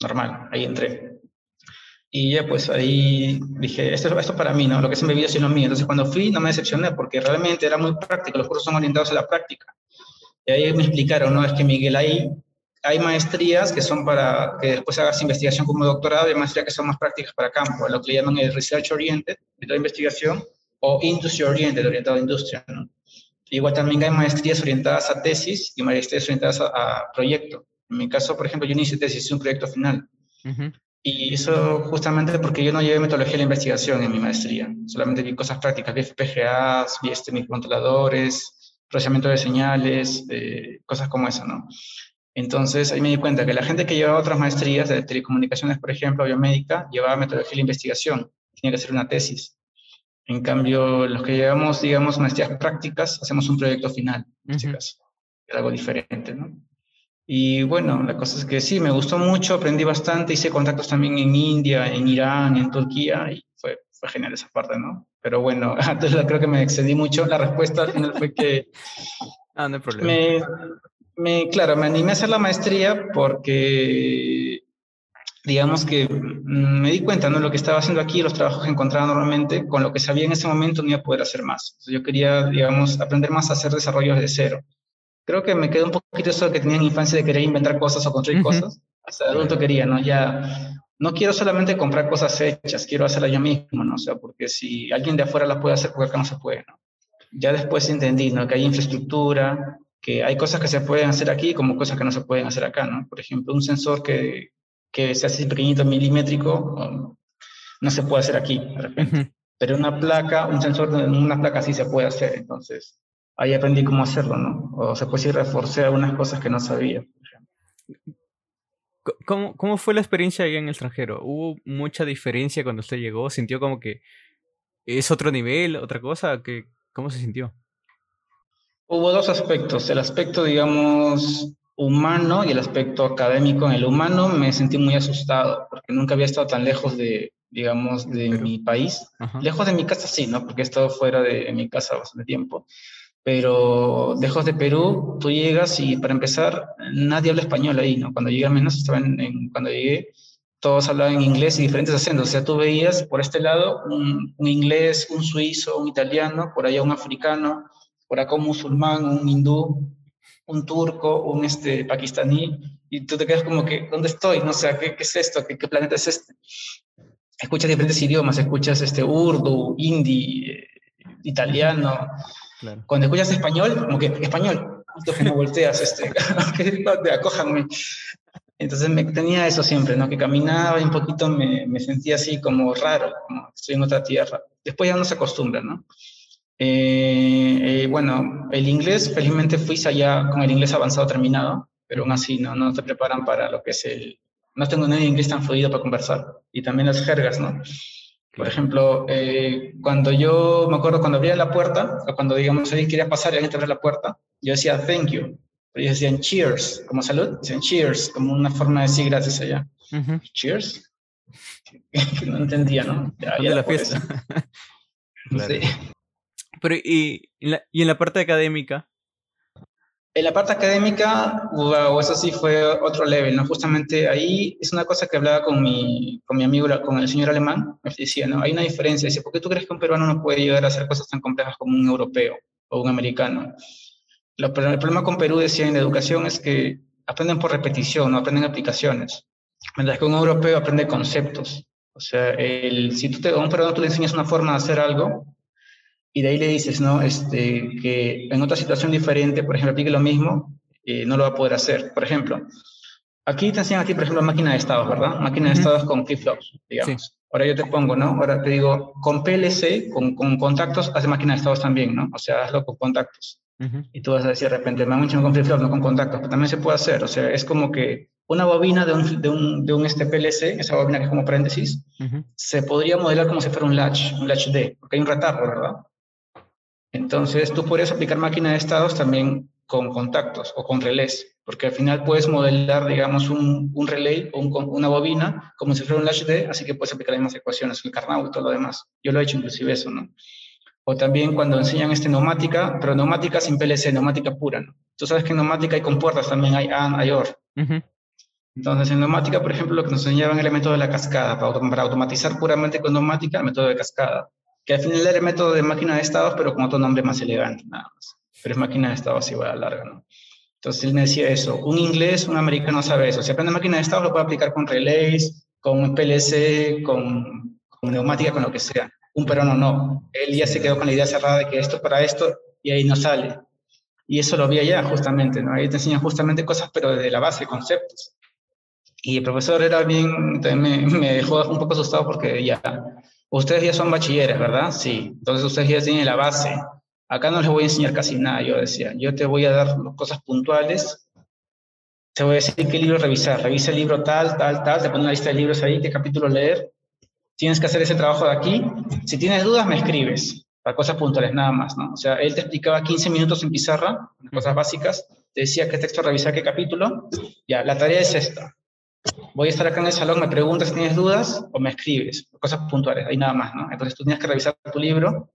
Normal, ahí entré. Y ya pues ahí dije, esto, esto para mí, ¿no? Lo que se me vio sino mío. Entonces cuando fui no me decepcioné porque realmente era muy práctico, los cursos son orientados a la práctica. Y ahí me explicaron, ¿no? Es que Miguel, ahí hay maestrías que son para que después hagas investigación como doctorado y hay maestrías que son más prácticas para campo, lo que le llaman el Research Oriented, de la investigación, o Industry Oriented, orientado a industria. ¿no? Igual también hay maestrías orientadas a tesis y maestrías orientadas a, proyecto. En mi caso, por ejemplo, yo no hice tesis, hice un proyecto final. Y eso justamente porque yo no llevé metodología de la investigación en mi maestría. Solamente vi cosas prácticas, vi FPGAs, vi este, microcontroladores, procesamiento de señales, eh, cosas como eso, ¿no? Entonces ahí me di cuenta que la gente que llevaba otras maestrías de telecomunicaciones, por ejemplo, biomédica, llevaba metodología de investigación, tenía que hacer una tesis. En cambio, los que llevamos, digamos, maestrías prácticas, hacemos un proyecto final, en este caso, algo diferente, ¿no? Y bueno, la cosa es que sí, me gustó mucho, aprendí bastante, hice contactos también en India, en Irán, en Turquía, y fue, fue genial esa parte, ¿no? Pero bueno, creo que me excedí mucho. La respuesta al final fue que... ah, no hay problema. Me, me, claro, me animé a hacer la maestría porque, digamos que mm, me di cuenta, ¿no? Lo que estaba haciendo aquí, los trabajos que encontraba normalmente, con lo que sabía en ese momento no iba a poder hacer más. yo quería, digamos, aprender más a hacer desarrollos de cero. Creo que me quedó un poquito eso que tenía en infancia de querer inventar cosas o construir cosas. Hasta adulto quería, ¿no? Ya no quiero solamente comprar cosas hechas, quiero hacerlas yo mismo, ¿no? O sea, porque si alguien de afuera las puede hacer, porque acá no se puede, ¿no? Ya después entendí, ¿no? Que hay infraestructura, que hay cosas que se pueden hacer aquí como cosas que no se pueden hacer acá, ¿no? Por ejemplo, un sensor que, que se hace pequeñito, milimétrico, no se puede hacer aquí, de repente. Pero una placa, un sensor en una placa sí se puede hacer, entonces ahí aprendí cómo hacerlo, ¿no? O se puede decir, reforcé algunas cosas que no sabía, ¿Cómo, ¿Cómo fue la experiencia allá en el extranjero? ¿Hubo mucha diferencia cuando usted llegó? ¿Sintió como que es otro nivel, otra cosa? ¿Qué, ¿Cómo se sintió? Hubo dos aspectos, el aspecto, digamos, humano y el aspecto académico. En el humano me sentí muy asustado porque nunca había estado tan lejos de, digamos, de mi país. Lejos de mi casa sí, ¿no? Porque he estado fuera de mi casa bastante tiempo. Pero lejos de Perú, tú llegas y para empezar, nadie habla español ahí, ¿no? Cuando llegué, al menos estaba en, cuando llegué, todos hablaban inglés y diferentes acentos. O sea, tú veías por este lado un, un inglés, un suizo, un italiano, por allá un africano, por acá un musulmán, un hindú, un turco, un este, pakistaní, y tú te quedas como que, ¿dónde estoy? No sé, ¿qué, qué es esto? ¿Qué, ¿Qué, planeta es este? Escuchas diferentes idiomas, escuchas este, urdu, hindi, eh, italiano. Cuando escuchas español, como que, español, justo que no volteas, este, acójanme. Entonces me tenía eso siempre, ¿no? Que caminaba y un poquito me, me sentía así como raro, como estoy en otra tierra. Después ya no se acostumbra, ¿no? Eh, eh, bueno, el inglés, felizmente fui allá con el inglés avanzado terminado, pero aún así no, no te preparan para lo que es el... No tengo nada de inglés tan fluido para conversar. Y también las jergas, ¿no? Por ejemplo, eh, cuando yo, me acuerdo cuando abría la puerta, o cuando, digamos, alguien quería pasar y alguien te abría la puerta, yo decía thank you. Pero ellos decían cheers, como salud, decían cheers, como una forma de decir gracias allá. Cheers. no entendía, ¿no? Ya, ya la fiesta. Sí. Pero, ¿y, en la, ¿y en la parte académica? En la parte académica, wow, eso sí fue otro level, ¿no? Justamente ahí es una cosa que hablaba con mi, con mi amigo, con el señor alemán, me decía, ¿no? Hay una diferencia, dice, ¿por qué tú crees que un peruano no puede llegar a hacer cosas tan complejas como un europeo o un americano? Lo, el problema con Perú, decía, en la educación es que aprenden por repetición, no aprenden aplicaciones. Mientras que un europeo aprende conceptos. O sea, el, si tú te, a un peruano tú le enseñas una forma de hacer algo, y de ahí le dices, ¿no? Este, que en otra situación diferente, por ejemplo, aplique lo mismo, eh, no lo va a poder hacer. Por ejemplo, aquí te enseñan a ti, por ejemplo, máquina de estados, ¿verdad? Máquina de estados con flip-flops, digamos. Ahora yo te pongo, ¿no? Ahora te digo, con PLC, con, con contactos, hace máquina de estados también, ¿no? O sea, hazlo con contactos. Y tú vas a decir de repente, me mucho con flip no con contactos, pero también se puede hacer. O sea, es como que una bobina de un, de un, de un este PLC, esa bobina que es como paréntesis, se podría modelar como si fuera un latch, un latch D, porque hay un retardo, ¿verdad? Entonces, tú podrías aplicar máquina de estados también con contactos o con relés, porque al final puedes modelar, digamos, un, un relay o una bobina como si fuera un latch D, así que puedes aplicar las mismas ecuaciones, el carnot y todo lo demás. Yo lo he hecho inclusive eso, ¿no? O también cuando enseñan este neumática, pero neumática sin PLC, neumática pura, ¿no? Tú sabes que en neumática hay compuertas, también hay AND, hay OR. Entonces, en neumática, por ejemplo, lo que nos enseñaban era el método de la cascada, para, para automatizar puramente con neumática, el método de cascada que al final era el método de máquina de estados, pero con otro nombre más elegante, nada más. Pero es máquina de estados igual a larga, ¿no? Entonces él me decía eso, un inglés, un americano sabe eso. Si aprende máquina de estados, lo puede aplicar con relays, con PLC, con, con neumática, con lo que sea. Un peruano no. Él ya se quedó con la idea cerrada de que esto para esto, y ahí no sale. Y eso lo vi allá, justamente, ¿no? Ahí te enseñan justamente cosas, pero desde la base, conceptos. Y el profesor era bien, me, me dejó un poco asustado porque ya Ustedes ya son bachilleres, ¿verdad? Sí. Entonces ustedes ya tienen la base. Acá no les voy a enseñar casi nada, yo decía. Yo te voy a dar cosas puntuales. Te voy a decir qué libro revisar. Revisa el libro tal, tal, tal. Te pone una lista de libros ahí, qué capítulo leer. Tienes que hacer ese trabajo de aquí. Si tienes dudas, me escribes. Para cosas puntuales, nada más, ¿no? O sea, él te explicaba 15 minutos en pizarra, cosas básicas. Te decía qué texto revisar, qué capítulo. Ya, la tarea es esta voy a estar acá en el salón, me preguntas si tienes dudas o me escribes, cosas puntuales, ahí nada más, ¿no? Entonces tú tenías que revisar tu libro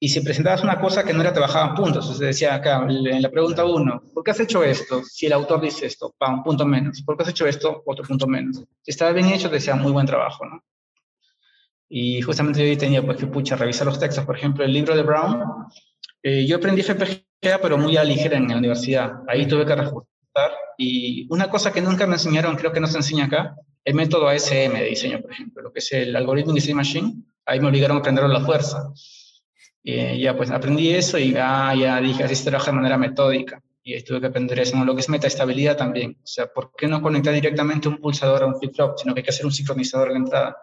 y si presentabas una cosa que no era, te bajaban puntos. Entonces decía acá, en la pregunta uno, ¿por qué has hecho esto? Si el autor dice esto, un punto menos. ¿Por qué has hecho esto? Otro punto menos. Si estaba bien hecho, te decía muy buen trabajo. Y justamente yo tenía, pues, que pucha, revisar los textos. Por ejemplo, el libro de Brown, eh, yo aprendí FPGA, pero muy a ligera en la universidad. Ahí tuve que y una cosa que nunca me enseñaron, creo que no se enseña acá, el método ASM de diseño, por ejemplo, lo que es el algoritmo Design Machine, ahí me obligaron a aprenderlo a la fuerza. Y ya pues aprendí eso y ah, ya dije, así se trabaja de manera metódica. Y tuve que aprender eso, lo que es metaestabilidad también. O sea, ¿por qué no conectar directamente un pulsador a un flip-flop, sino que hay que hacer un sincronizador de entrada?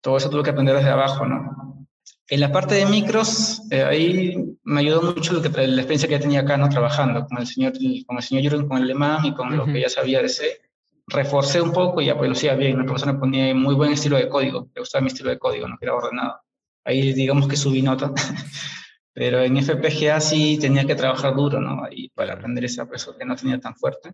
Todo eso tuve que aprender desde abajo, ¿no? En la parte de micros, eh, ahí me ayudó mucho lo que, la experiencia que ya tenía acá, ¿no? Trabajando con el señor, con el señor Jürgen, con el alemán y con lo que ya sabía de C. Reforcé un poco y ya pues lo hacía bien. La me ponía muy buen estilo de código. Le gustaba mi estilo de código, no que era ordenado. Ahí digamos que subí nota. Pero en FPGA sí tenía que trabajar duro, ¿no? Ahí para aprender esa profesor que no tenía tan fuerte.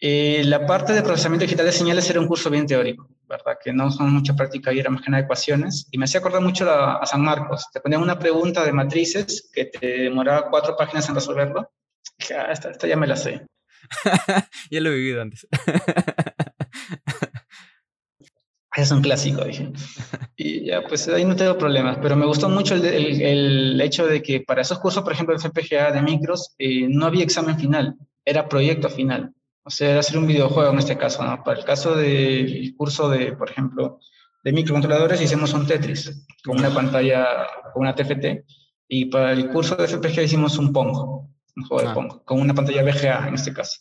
Eh, la parte de procesamiento digital de señales era un curso bien teórico, ¿verdad? Que no son mucha práctica y era más que nada ecuaciones. Y me hacía acordar mucho a, San Marcos. Te ponían una pregunta de matrices que te demoraba cuatro páginas en resolverlo. Dije, ah, esta, ya me la sé. ya lo he vivido antes. es un clásico, dije. Y ya, pues ahí no tengo problemas, pero me gustó mucho el, el, hecho de que para esos cursos, por ejemplo, de FPGA de micros, eh, no había examen final, era proyecto final. O sea, hacer un videojuego en este caso, ¿no? Para el caso del curso de, por ejemplo, de microcontroladores, hicimos un Tetris con una pantalla, con una TFT. Y para el curso de FPGA hicimos un Pong, un juego de ah. Pong, con una pantalla VGA en este caso.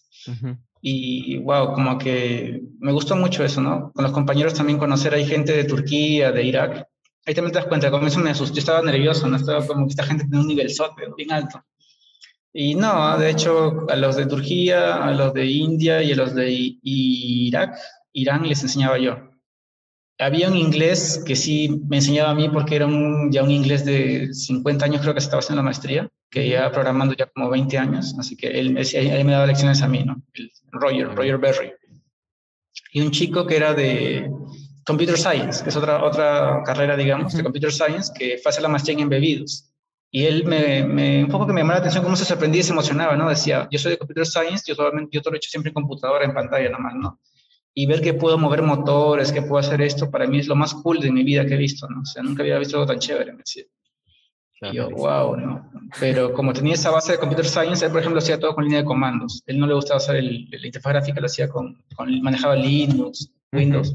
Y wow, como que me gustó mucho eso, ¿no? Con los compañeros también conocer, hay gente de Turquía, de Irak. Ahí también te das cuenta, como eso me asustó, yo estaba nervioso, ¿no? Estaba como que esta gente tiene un nivel sote, bien alto. Y no, de hecho, a los de Turquía, a los de India y a los de Irak, Irán les enseñaba yo. Había un inglés que sí me enseñaba a mí porque era un, ya un inglés de 50 años, creo que estaba haciendo la maestría, que ya programando ya como 20 años, así que él, él me daba lecciones a mí, ¿no? El Roger, Roger Berry. Y un chico que era de Computer Science, que es otra, otra carrera, digamos, de Computer Science, que hace la maestría en embebidos. Y él me, me, un poco que me llamó la atención cómo se sorprendía y se emocionaba, ¿no? Decía, yo soy de Computer Science, yo, solamente, yo todo lo he hecho siempre en computadora, en pantalla nomás, ¿no? Y ver que puedo mover motores, que puedo hacer esto, para mí es lo más cool de mi vida que he visto, ¿no? O sea, nunca había visto algo tan chévere, me decía. y yo, wow, ¿no? Pero como tenía esa base de Computer Science, él, por ejemplo, hacía todo con línea de comandos. Él no le gustaba hacer el, la interfaz gráfica, lo hacía con, con manejaba Linux, Windows,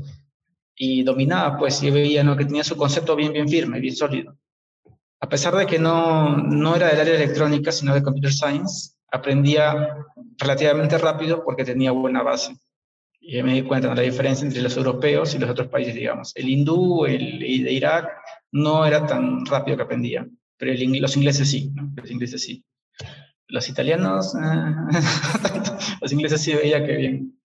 y dominaba, pues, y veía, ¿no? Que tenía su concepto bien, bien firme, bien sólido a pesar de que no, no era del área electrónica, sino de computer science, aprendía relativamente rápido porque tenía buena base. Y me di cuenta de la diferencia entre los europeos y los otros países, digamos. El hindú, el, de Irak, no era tan rápido que aprendía, pero los ingleses sí. Los ingleses sí. Los italianos, eh, los ingleses sí veía que bien,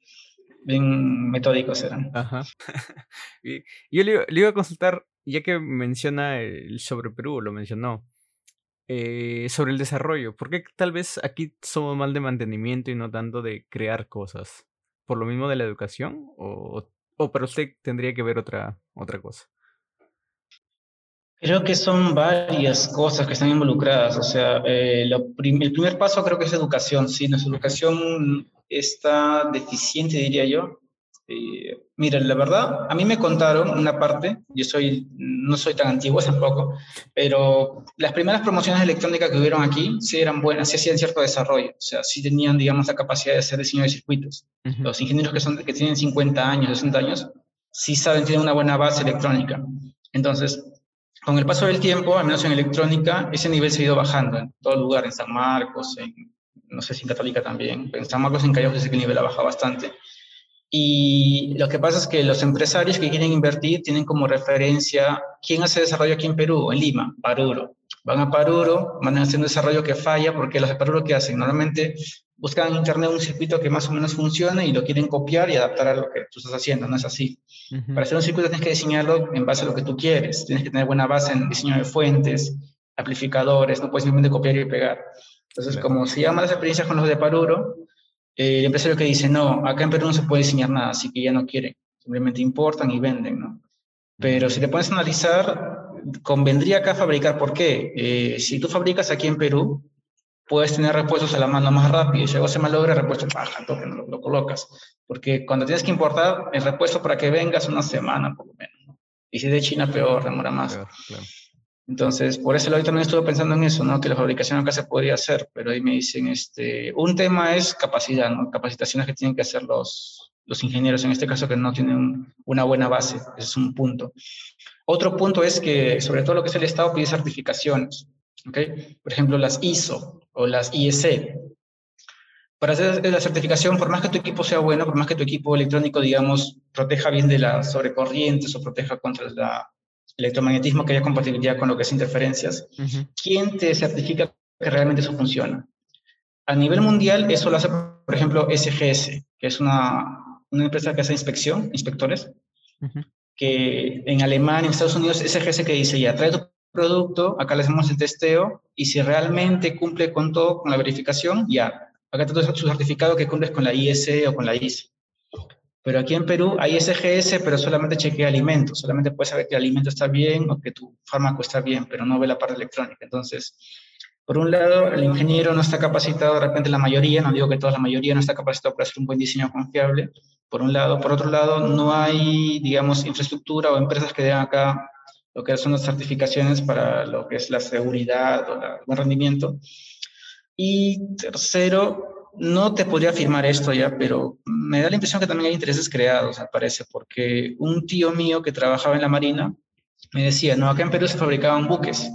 bien metódicos eran. Ajá. Yo le, iba a consultar, ya que menciona el sobre Perú, lo mencionó, eh, sobre el desarrollo. ¿Por qué tal vez aquí somos mal de mantenimiento y no tanto de crear cosas? ¿Por lo mismo de la educación? ¿O, o para usted tendría que ver otra, otra cosa? Creo que son varias cosas que están involucradas. O sea, eh, el primer paso creo que es educación. Sí, nuestra educación está deficiente, diría yo. Eh, mira, la verdad, a mí me contaron una parte, yo soy, no soy tan antiguo tampoco, pero las primeras promociones electrónicas que hubieron aquí sí eran buenas, sí hacían cierto desarrollo, o sea, sí tenían, digamos, la capacidad de hacer diseño de circuitos. Los ingenieros que, son, que tienen 50 años, 60 años, sí saben, tienen una buena base electrónica. Entonces, con el paso del tiempo, al menos en electrónica, ese nivel se ha ido bajando en todo lugar, en San Marcos, en, no sé si en Católica también, en San Marcos, en Callao, sé que el nivel ha bajado bastante. Y lo que pasa es que los empresarios que quieren invertir tienen como referencia quién hace desarrollo aquí en Perú, en Lima, Paruro. Van a Paruro, van a hacer un desarrollo que falla porque los de Paruro ¿qué hacen? Normalmente buscan en internet un circuito que más o menos funcione y lo quieren copiar y adaptar a lo que tú estás haciendo, no es así. Para hacer un circuito tienes que diseñarlo en base a lo que tú quieres, tienes que tener buena base en diseño de fuentes, amplificadores, no puedes simplemente copiar y pegar. Entonces, como se llama las experiencias con los de Paruro, el empresario que dice, no, acá en Perú no se puede diseñar nada, así que ya no quieren, simplemente importan y venden, ¿no? Pero si te pones a analizar, convendría acá fabricar, ¿por qué? Eh, si tú fabricas aquí en Perú, puedes tener repuestos a la mano más rápido, y si algo se malogra, repuesto baja, lo, lo, colocas. Porque cuando tienes que importar, el repuesto para que vengas una semana por lo menos. ¿no? Y si de China, peor, demora más. claro. Entonces, por eso hoy también estuve pensando en eso, ¿no? Que la fabricación acá se podría hacer, pero ahí me dicen, este, un tema es capacidad, ¿no? Capacitaciones que tienen que hacer los, los ingenieros, en este caso que no tienen una buena base, ese es un punto. Otro punto es que, sobre todo lo que es el Estado, pide certificaciones, ¿ok? Por ejemplo, las ISO o las IEC. Para hacer la certificación, por más que tu equipo sea bueno, por más que tu equipo electrónico, digamos, proteja bien de las sobrecorrientes o proteja contra la electromagnetismo que haya compatibilidad con lo que es interferencias, ¿quién te certifica que realmente eso funciona? A nivel mundial, eso lo hace, por ejemplo, SGS, que es una, una empresa que hace inspección, inspectores, que en Alemania, en Estados Unidos, SGS que dice, ya, trae tu producto, acá le hacemos el testeo, y si realmente cumple con todo, con la verificación, ya, acá te doy su certificado que cumples con la ISE o con la ISE. Pero aquí en Perú hay SGS, pero solamente chequea alimentos. Solamente puede saber que el alimento está bien o que tu fármaco está bien, pero no ve la parte electrónica. Entonces, por un lado, el ingeniero no está capacitado, de repente la mayoría, no digo que toda la mayoría no está capacitado para hacer un buen diseño confiable, por un lado. Por otro lado, no hay, digamos, infraestructura o empresas que den acá lo que son las certificaciones para lo que es la seguridad o el buen rendimiento. Y tercero, no te podría afirmar esto ya, pero me da la impresión que también hay intereses creados, me parece, porque un tío mío que trabajaba en la Marina me decía, no, acá en Perú se fabricaban buques.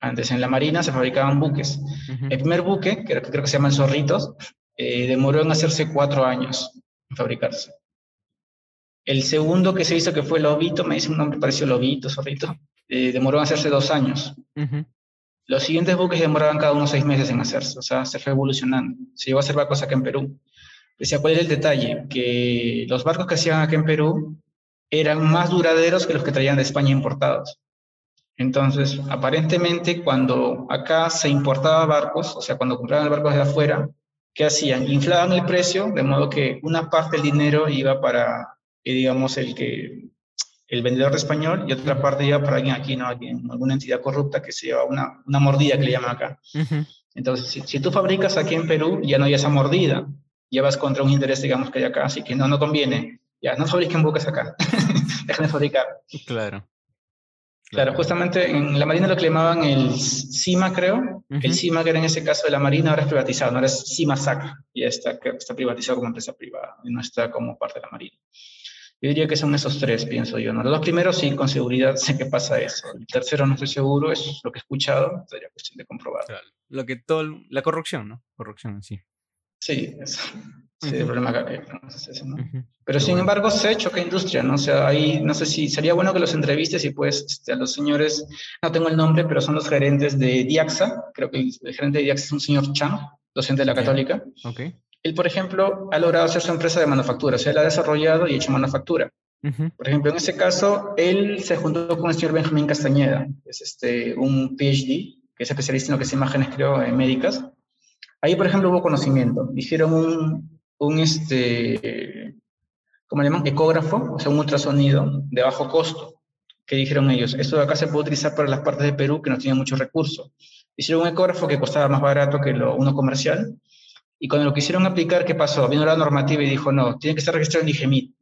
Antes en la Marina se fabricaban buques. El primer buque, que creo que se llama el Zorritos, eh, demoró en hacerse cuatro años en fabricarse. El segundo que se hizo, que fue Lobito, me dice un nombre parecido Lobito, Zorrito, eh, demoró en hacerse dos años. Los siguientes buques demoraban cada unos seis meses en hacerse, o sea, se fue evolucionando. Se llegó a hacer barcos acá en Perú. Decía, ¿cuál era el detalle? Que los barcos que hacían acá en Perú eran más duraderos que los que traían de España importados. Entonces, aparentemente, cuando acá se importaba barcos, o sea, cuando compraban barcos de afuera, ¿qué hacían? Inflaban el precio, de modo que una parte del dinero iba para, eh, digamos, el que el vendedor de español y otra parte iba para alguien aquí, ¿no? Alguien, alguna entidad corrupta que se lleva una, una mordida que le llaman acá. Entonces, si, si, tú fabricas aquí en Perú, ya no hay esa mordida, ya vas contra un interés, digamos, que hay acá, así que no, no conviene. Ya, no fabriquen buques acá, dejen de fabricar. Claro. Claro, justamente en la Marina lo que le llamaban el CIMA, creo. El CIMA, que era en ese caso de la Marina, ahora es privatizado, ahora es CIMA-SAC, ya está, está privatizado como empresa privada, y no está como parte de la Marina. Yo diría que son esos tres, pienso yo. ¿no? Los dos primeros sí, con seguridad sé que pasa eso. El tercero no estoy seguro, es lo que he escuchado, sería cuestión de comprobar. Lo que todo, la corrupción, ¿no? Corrupción en sí. Sí, eso. ese problema que ¿no? Pero sin embargo, se ha hecho que industria, ¿no? O sea, ahí, no sé si sería bueno que los entrevistes y pues este, a los señores, no tengo el nombre, pero son los gerentes de Diaxa, creo que el, gerente de Diaxa es un señor Chan, docente de la Católica. Okay. Él, por ejemplo, ha logrado hacer su empresa de manufactura, o sea, él ha desarrollado y hecho manufactura. Por ejemplo, en ese caso, él se juntó con el señor Benjamín Castañeda, que es este, un PhD, que es especialista en lo que es imágenes, creo, en médicas. Ahí, por ejemplo, hubo conocimiento. Hicieron un, un este, ¿cómo le llaman? Ecógrafo, o sea, un ultrasonido de bajo costo. ¿Qué dijeron ellos? Esto de acá se puede utilizar para las partes de Perú que no tienen muchos recursos. Hicieron un ecógrafo que costaba más barato que lo, uno comercial. Y cuando lo quisieron aplicar, ¿qué pasó? Vino la normativa y dijo, no, tiene que estar registrado en IGEMIT.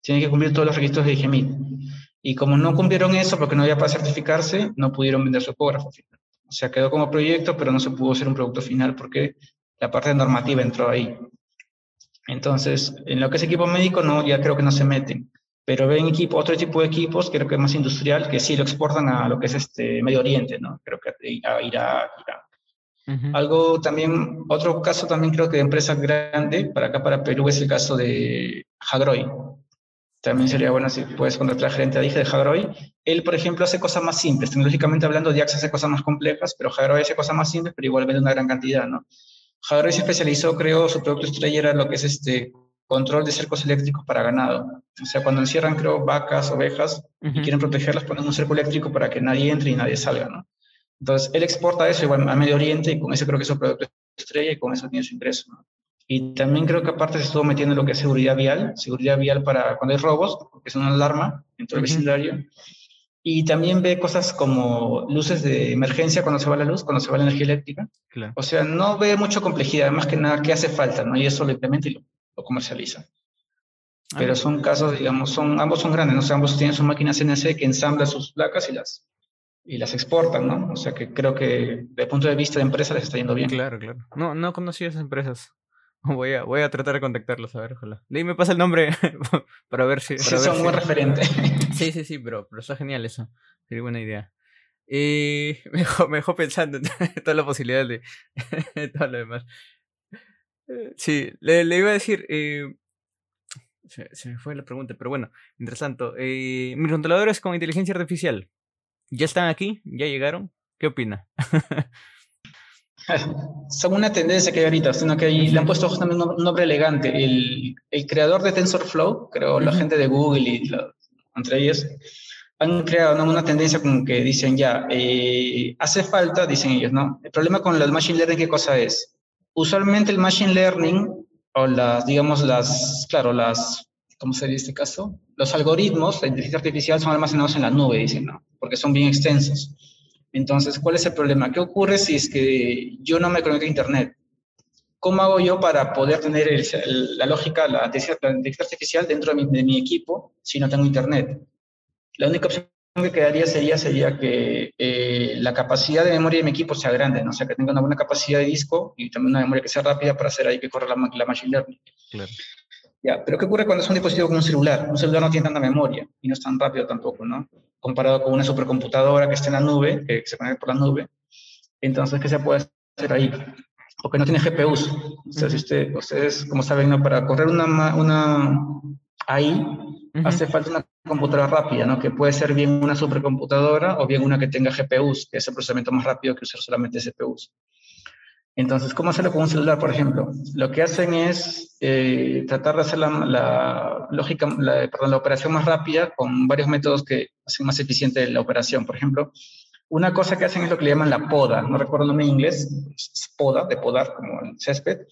Tiene que cumplir todos los registros de IGEMIT. Y como no cumplieron eso, porque no había para certificarse, no pudieron vender su ecógrafo. O sea, quedó como proyecto, pero no se pudo hacer un producto final porque la parte normativa entró ahí. Entonces, en lo que es equipo médico, no, ya creo que no se meten. Pero ven equipo, otro tipo de equipos, creo que más industrial, que sí lo exportan a lo que es este Medio Oriente, ¿no? Creo que a Irak, Irán. Algo también, otro caso también creo que de empresa grande, para acá, para Perú, es el caso de Hagroy. También sería bueno si puedes contratar gerente de Hagroy. Él, por ejemplo, hace cosas más simples. Tecnológicamente hablando, Diax hace cosas más complejas, pero Hagroy hace cosas más simples, pero igual vende una gran cantidad, ¿no? Hagroy se especializó, creo, su producto estrella era lo que es este control de cercos eléctricos para ganado. O sea, cuando encierran, creo, vacas, ovejas y quieren protegerlas, ponen un cerco eléctrico para que nadie entre y nadie salga, ¿no? Entonces, él exporta eso igual a Medio Oriente y con eso creo que es su producto estrella y con eso tiene su ingreso, ¿no? Y también creo que aparte se estuvo metiendo en lo que es seguridad vial, seguridad vial para cuando hay robos, que es una alarma en todo el vecindario. Y también ve cosas como luces de emergencia cuando se va la luz, cuando se va la energía eléctrica. O sea, no ve mucha complejidad, más que nada qué hace falta, ¿no? Y eso lo implementa y lo, comercializa. Ah, Pero son casos, digamos, son, ambos son grandes, ¿no? O sea, ambos tienen sus máquinas CNC que ensamblan sus placas y las, y las exportan, ¿no? O sea, que creo que desde el punto de vista de empresa les está yendo bien. Claro, claro. No, no conocí esas empresas. Voy a, voy a tratar de contactarlos, a ver, ojalá. De me pasa el nombre para ver si. sí, son muy referentes. Sí, sí, sí, pero, pero está genial eso. Sería buena idea. Y me dejó, pensando en todas las posibilidades de todo lo demás. Eh, sí, le, le iba a decir. Eh, se, se, me fue la pregunta, pero bueno, mientras tanto, eh, mis controladores con inteligencia artificial, ¿ya están aquí? ¿Ya llegaron? ¿Qué opina? Son una tendencia que hay ahorita, sino que le han puesto justamente un nombre elegante. El, el creador de TensorFlow, creo, la gente de Google y entre ellos, han creado una tendencia como que dicen ya, eh, hace falta, dicen ellos, ¿no? El problema con el Machine Learning, ¿qué cosa es? Usualmente el Machine Learning, o las, digamos, las, claro, las, ¿cómo sería este caso? Los algoritmos, la inteligencia artificial son almacenados en la nube, dicen, ¿no? Porque son bien extensos. Entonces, ¿cuál es el problema? ¿Qué ocurre si es que yo no me conecto a Internet? ¿Cómo hago yo para poder tener la lógica, la inteligencia artificial dentro de mi, equipo si no tengo Internet? La única opción que quedaría sería, sería que eh, la capacidad de memoria de mi equipo sea grande, ¿no? o sea, que tenga una buena capacidad de disco y también una memoria que sea rápida para hacer ahí que corra la, la machine learning. Claro. Ya, pero ¿qué ocurre cuando es un dispositivo como un celular? Un celular no tiene tanta memoria y no es tan rápido tampoco, ¿no? Comparado con una supercomputadora que está en la nube, que se conecta por la nube. Entonces, ¿qué se puede hacer ahí? O que no tiene GPUs. O sea, si usted, ustedes, como saben, ¿no? para correr una, una ahí, hace falta una computadora rápida, ¿no? Que puede ser bien una supercomputadora o bien una que tenga GPUs, que es el procesamiento más rápido que usar solamente CPUs. Entonces, ¿cómo hacerlo con un celular, por ejemplo? Lo que hacen es eh, tratar de hacer la, lógica, la, perdón, la operación más rápida con varios métodos que hacen más eficiente la operación. Por ejemplo, una cosa que hacen es lo que le llaman la poda, no recuerdo el nombre en inglés, poda, de podar, como el césped,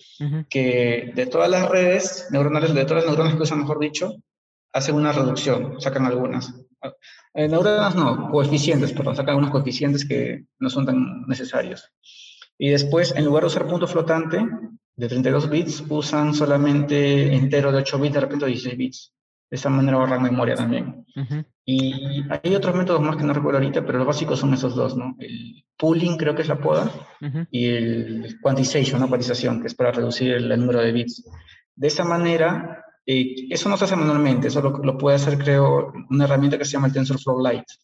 que de todas las redes neuronales, de todas las neuronas que usan, mejor dicho, hacen una reducción, sacan algunas. Eh, neuronas no, coeficientes, perdón, sacan algunos coeficientes que no son tan necesarios. Y después, en lugar de usar punto flotante de 32 bits, usan solamente entero de 8 bits, de repente 16 bits. De esa manera ahorran memoria también. Y hay otros métodos más que no recuerdo ahorita, pero los básicos son esos dos, ¿no? El pooling creo que es la poda y el quantization, ¿no? Cuantización, que es para reducir el, número de bits. De esa manera, eh, eso no se hace manualmente, eso lo, lo, puede hacer, creo, una herramienta que se llama el TensorFlow Lite.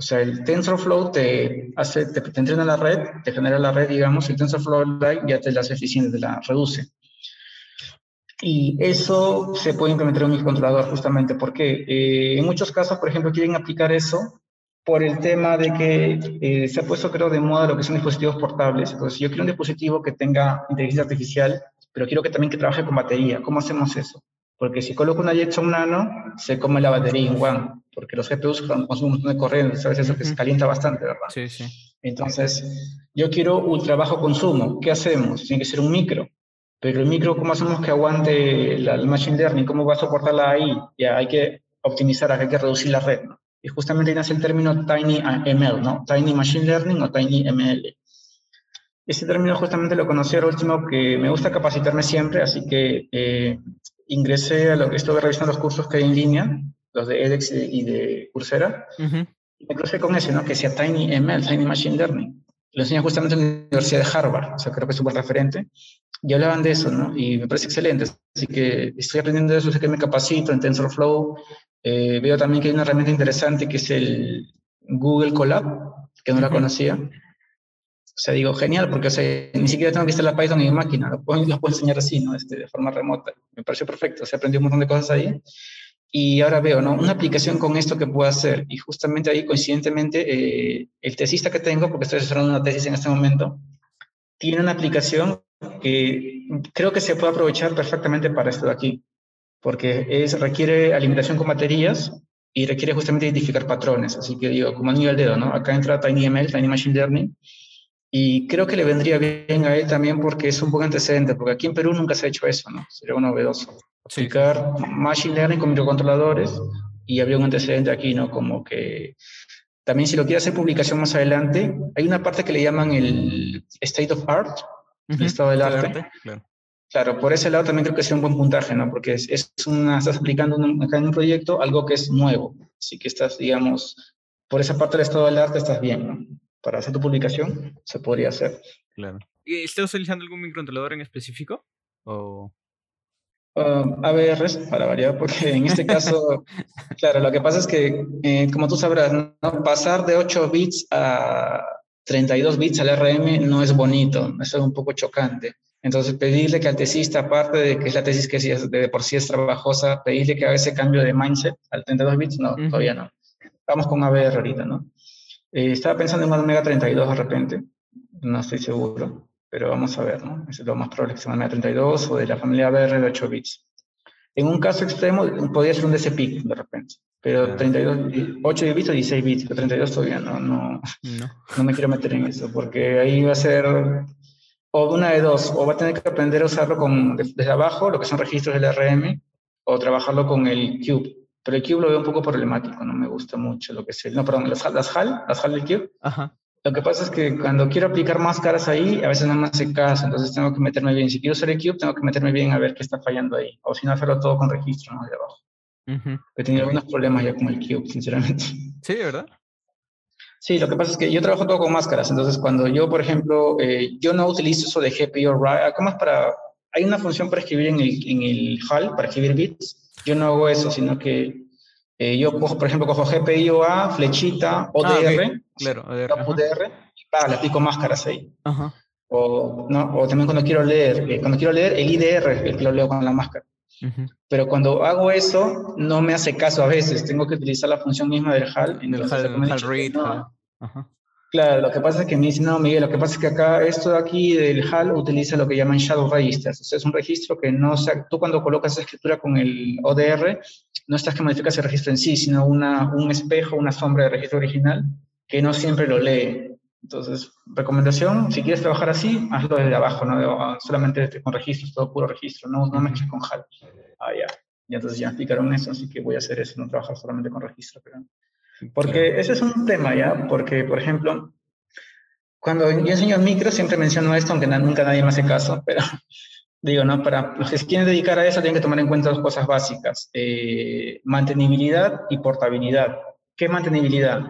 O sea, el TensorFlow te hace, te, te entrena la red, te genera la red, digamos, y el TensorFlow Lite ya te la hace eficiente, te la reduce. Y eso se puede implementar en un microcontrolador justamente porque eh, en muchos casos, por ejemplo, quieren aplicar eso por el tema de que eh, se ha puesto, creo, de moda lo que son dispositivos portables. Entonces, yo quiero un dispositivo que tenga inteligencia artificial, pero quiero que también que trabaje con batería. ¿Cómo hacemos eso? Porque si coloco una Jetson Nano, se come la batería en one, porque los GPUs consumen un montón de corriente, ¿sabes? Eso que se calienta bastante, ¿verdad? Sí, sí. Entonces, yo quiero ultra bajo consumo. ¿Qué hacemos? Tiene que ser un micro. Pero el micro, ¿cómo hacemos que aguante el machine learning? ¿Cómo va a soportarla ahí? Ya hay que optimizar, hay que reducir la red, ¿no? Y justamente nace el término Tiny ML, ¿no? Tiny Machine Learning o Tiny ML. Ese término justamente lo conocí al último que me gusta capacitarme siempre, así que eh, ingresé a lo que estuve revisando los cursos que hay en línea, los de edX y de Coursera, y me crucé con ese, ¿no? Que sea Tiny ML, Tiny Machine Learning. Lo enseña justamente en la Universidad de Harvard, o sea, creo que es buen referente. Y hablaban de eso, ¿no? Y me parece excelente. Así que estoy aprendiendo de eso, sé que me capacito en TensorFlow, eh, veo también que hay una herramienta interesante que es el Google Colab, que no la conocía. O sea, digo, genial, porque o sea, ni siquiera tengo que instalar Python en mi máquina, lo puedo, lo puedo enseñar así, ¿no? Este, de forma remota. Me pareció perfecto, o sea, aprendí un montón de cosas ahí. Y ahora veo, ¿no? Una aplicación con esto que puedo hacer. Y justamente ahí, coincidentemente, eh, el tesista que tengo, porque estoy asesorando una tesis en este momento, tiene una aplicación que creo que se puede aprovechar perfectamente para esto de aquí porque es, requiere alimentación con baterías y requiere justamente identificar patrones. Así que digo, como nivel dedo, ¿no? Acá entra TinyML, Tiny Machine Learning, y creo que le vendría bien a él también porque es un buen antecedente, porque aquí en Perú nunca se ha hecho eso, ¿no? Sería un novedoso. Aplicar Machine Learning con microcontroladores y habría un antecedente aquí, ¿no? Como que también si lo quiere hacer publicación más adelante, hay una parte que le llaman el State of Art, el estado del arte, claro. Claro, por ese lado también creo que es un buen puntaje, ¿no? Porque es, es una, estás aplicando acá en un proyecto algo que es nuevo. Así que estás, digamos, por esa parte del estado del arte estás bien, ¿no? Para hacer tu publicación se podría hacer. Claro. ¿Y estás utilizando algún microcontrolador en específico? ¿O... Um, ABRs, para variar, porque en este caso, claro, lo que pasa es que, eh, como tú sabrás, ¿no? pasar de 8 bits a 32 bits al RM no es bonito, eso es un poco chocante. Entonces, pedirle que al tesista, aparte de que es la tesis que de por sí es trabajosa, pedirle que haga ese cambio de mindset al 32 bits, no, todavía no. Vamos con ABR ahorita, ¿no? Eh, estaba pensando en una Omega 32 de repente, no estoy seguro, pero vamos a ver, ¿no? Es lo más probable que sea una Omega 32 o de la familia ABR de 8 bits. En un caso extremo, podría ser un DCP de repente, pero 32, 8 bits o 16 bits, pero 32 todavía no, no, no. no me quiero meter en eso, porque ahí va a ser o una de dos, o va a tener que aprender a usarlo con, desde abajo, lo que son registros del RM, o trabajarlo con el Cube. Pero el Cube lo veo un poco problemático, no me gusta mucho lo que es No, perdón, las, las HAL, las HAL del Cube. Ajá. Lo que pasa es que cuando quiero aplicar máscaras ahí, a veces no me hace caso, entonces tengo que meterme bien. Si quiero usar el Cube, tengo que meterme bien a ver qué está fallando ahí. O si no, hacerlo todo con registro, ¿no? De abajo. He tenido algunos problemas ya con el Cube, sinceramente. Sí, ¿verdad? Sí, lo que pasa es que yo trabajo todo con máscaras, entonces cuando yo, por ejemplo, eh, yo no utilizo eso de GPU, ¿cómo es para...? Hay una función para escribir en el, en el HAL, para escribir bits, yo no hago eso, sino que eh, yo cojo, por ejemplo, cojo GPIO A, flechita, ODR, ah, claro, ODR, y para, le aplico máscaras ahí. Ajá. O, ¿no? o también cuando quiero leer, eh, cuando quiero leer el IDR, el que lo leo con la máscara. Pero cuando hago eso, no me hace caso a veces. Tengo que utilizar la función misma del HAL. En el HAL, read. Claro, lo que pasa es que me dicen, no, Miguel, lo que pasa es que acá, esto de aquí del HAL utiliza lo que llaman shadow registers. O sea, es un registro que no, sea, tú cuando colocas esa escritura con el ODR, no estás que modificas el registro en sí, sino una, un espejo, una sombra de registro original que no siempre lo lee. Entonces, recomendación, si quieres trabajar así, hazlo desde abajo, ¿no? solamente con registros, todo puro registro, no, no mezcles con HAL. Ah, ya. Y entonces ya explicaron eso, así que voy a hacer eso, no trabajar solamente con registro. Pero... Porque ese es un tema, ¿ya? Porque, por ejemplo, cuando yo enseño micro, siempre menciono esto, aunque nunca nadie me hace caso, pero digo, ¿no? Para los que se quieren dedicar a eso, tienen que tomar en cuenta dos cosas básicas. Eh, mantenibilidad y portabilidad. ¿Qué mantenibilidad?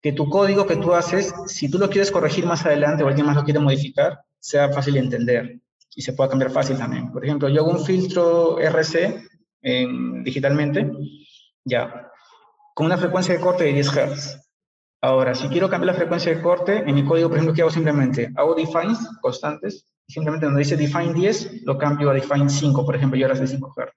que tu código que tú haces, si tú lo quieres corregir más adelante o alguien más lo quiere modificar, sea fácil de entender y se pueda cambiar fácil también. Por ejemplo, yo hago un filtro RC digitalmente, ya, con una frecuencia de corte de 10 Hz. Ahora, si quiero cambiar la frecuencia de corte, en mi código, por ejemplo, ¿qué hago simplemente? Hago defines constantes Simplemente donde dice define 10, lo cambio a define 5, por ejemplo, y ahora es de 5 Hz.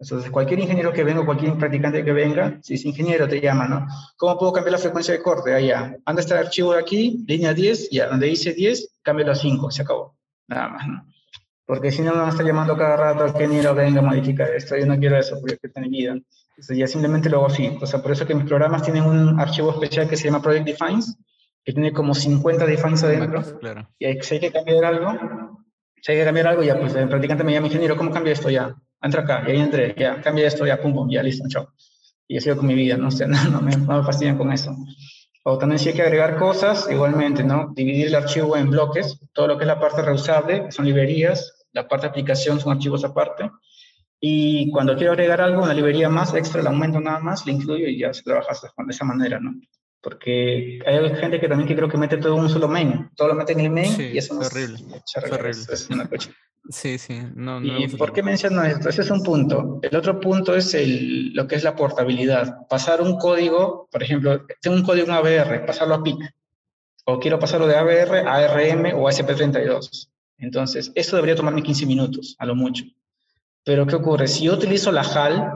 Entonces, cualquier ingeniero que venga, cualquier practicante que venga, si es ingeniero, te llama, ¿no? ¿Cómo puedo cambiar la frecuencia de corte? Allá. Anda este archivo de aquí, línea 10, ya. Donde dice 10, cámbialo a 5, se acabó. Nada más, ¿no? Porque si no, me van a estar llamando cada rato al ingeniero, venga, modifica esto. Yo no quiero eso, porque es mi vida. Entonces, ya simplemente lo hago así. O sea, por eso que mis programas tienen un archivo especial que se llama Project Defines, que tiene como 50 defines adentro. Claro. Y si hay que cambiar algo, si hay que cambiar algo, ya, pues el practicante me llama, ingeniero, ¿cómo cambio esto ya? entra acá, y ahí entré, ya, cambia esto, ya, pum, pum, ya, listo, chao. Y he sido con mi vida, ¿no? O no, no, me, no me fastidian con eso. O también si hay que agregar cosas, igualmente, ¿no? Dividir el archivo en bloques, todo lo que es la parte reusable, son librerías, la parte de aplicación son archivos aparte. Y cuando quiero agregar algo, una librería más extra, la aumento nada más, le incluyo y ya se trabaja de esa manera, ¿no? Porque hay gente que también que creo que mete todo en un solo main, todo lo mete en el main y eso es horrible. Es, horrible. Es una coche. Sí, sí. No, no ¿Y por qué menciono esto? Ese es un punto. El otro punto es el, lo que es la portabilidad. Pasar un código, por ejemplo, tengo un código en ABR, pasarlo a PIC. O quiero pasarlo de ABR a ARM o a SP32. Entonces, eso debería tomarme 15 minutos, a lo mucho. Pero, ¿qué ocurre? Si yo utilizo la HAL,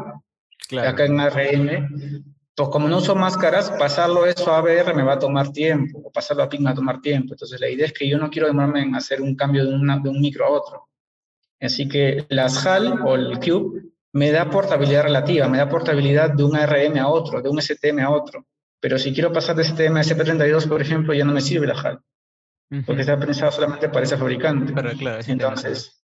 acá en ARM, pues como no uso máscaras, pasarlo eso a ABR me va a tomar tiempo, o pasarlo a PIC me va a tomar tiempo. Entonces, la idea es que yo no quiero demorarme en hacer un cambio de, de un micro a otro. Así que las HAL o el Cube me da portabilidad relativa, me da portabilidad de un ARM a otro, de un STM a otro. Pero si quiero pasar de STM a SP32, por ejemplo, ya no me sirve la HAL, porque está pensado solamente para ese fabricante. Pero claro, Entonces,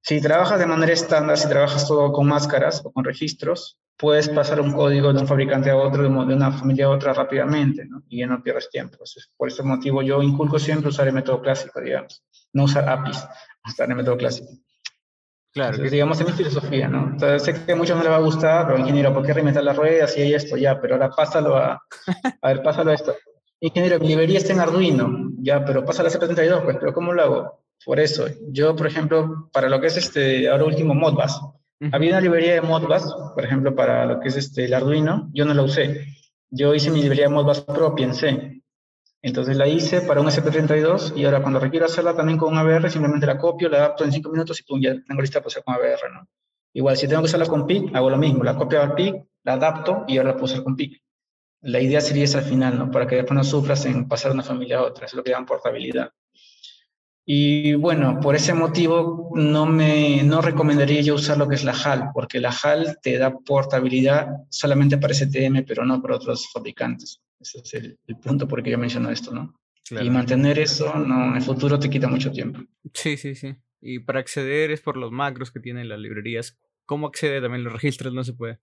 si trabajas de manera estándar, si trabajas todo con máscaras o con registros, puedes pasar un código de un fabricante a otro, de una familia a otra rápidamente, ¿no? y ya no pierdes tiempo. por ese motivo yo inculco siempre usar el método clásico, digamos, no usar APIs, usar el método clásico. Claro. que digamos, es mi filosofía, ¿no? Entonces, sé que a muchos no les va a gustar, pero ingeniero, ¿por qué reinventar las ruedas y esto? Ya, pero ahora pásalo a, a ver, pásalo a esto. Ingeniero, mi librería está en Arduino, ya, pero pásalo a C32, pues, pero ¿cómo lo hago? Por eso, yo, por ejemplo, para lo que es este, ahora último, Modbus, había una librería de Modbus, por ejemplo, para lo que es este, el Arduino, yo no la usé. Yo hice mi librería de Modbus propia en C. Entonces la hice para un SP32 y ahora cuando requiero hacerla también con un ABR, simplemente la copio, la adapto en 5 minutos y pum, ya tengo lista para hacer con ABR, ¿no? Igual, si tengo que usarla con PIC, hago lo mismo, la copio al PIC, la adapto y ahora la puedo usar con PIC. La idea sería esa al final, ¿no? Para que después no sufras en pasar de una familia a otra, es lo que llaman portabilidad. Y bueno, por ese motivo no, me, no recomendaría yo usar lo que es la HAL, porque la HAL te da portabilidad solamente para STM, pero no para otros fabricantes. Ese es el, punto por el que yo menciono esto, ¿no? Y mantener eso no, en el futuro te quita mucho tiempo. Sí, sí, sí. Y para acceder es por los macros que tienen las librerías. ¿Cómo accede también los registros? No se puede.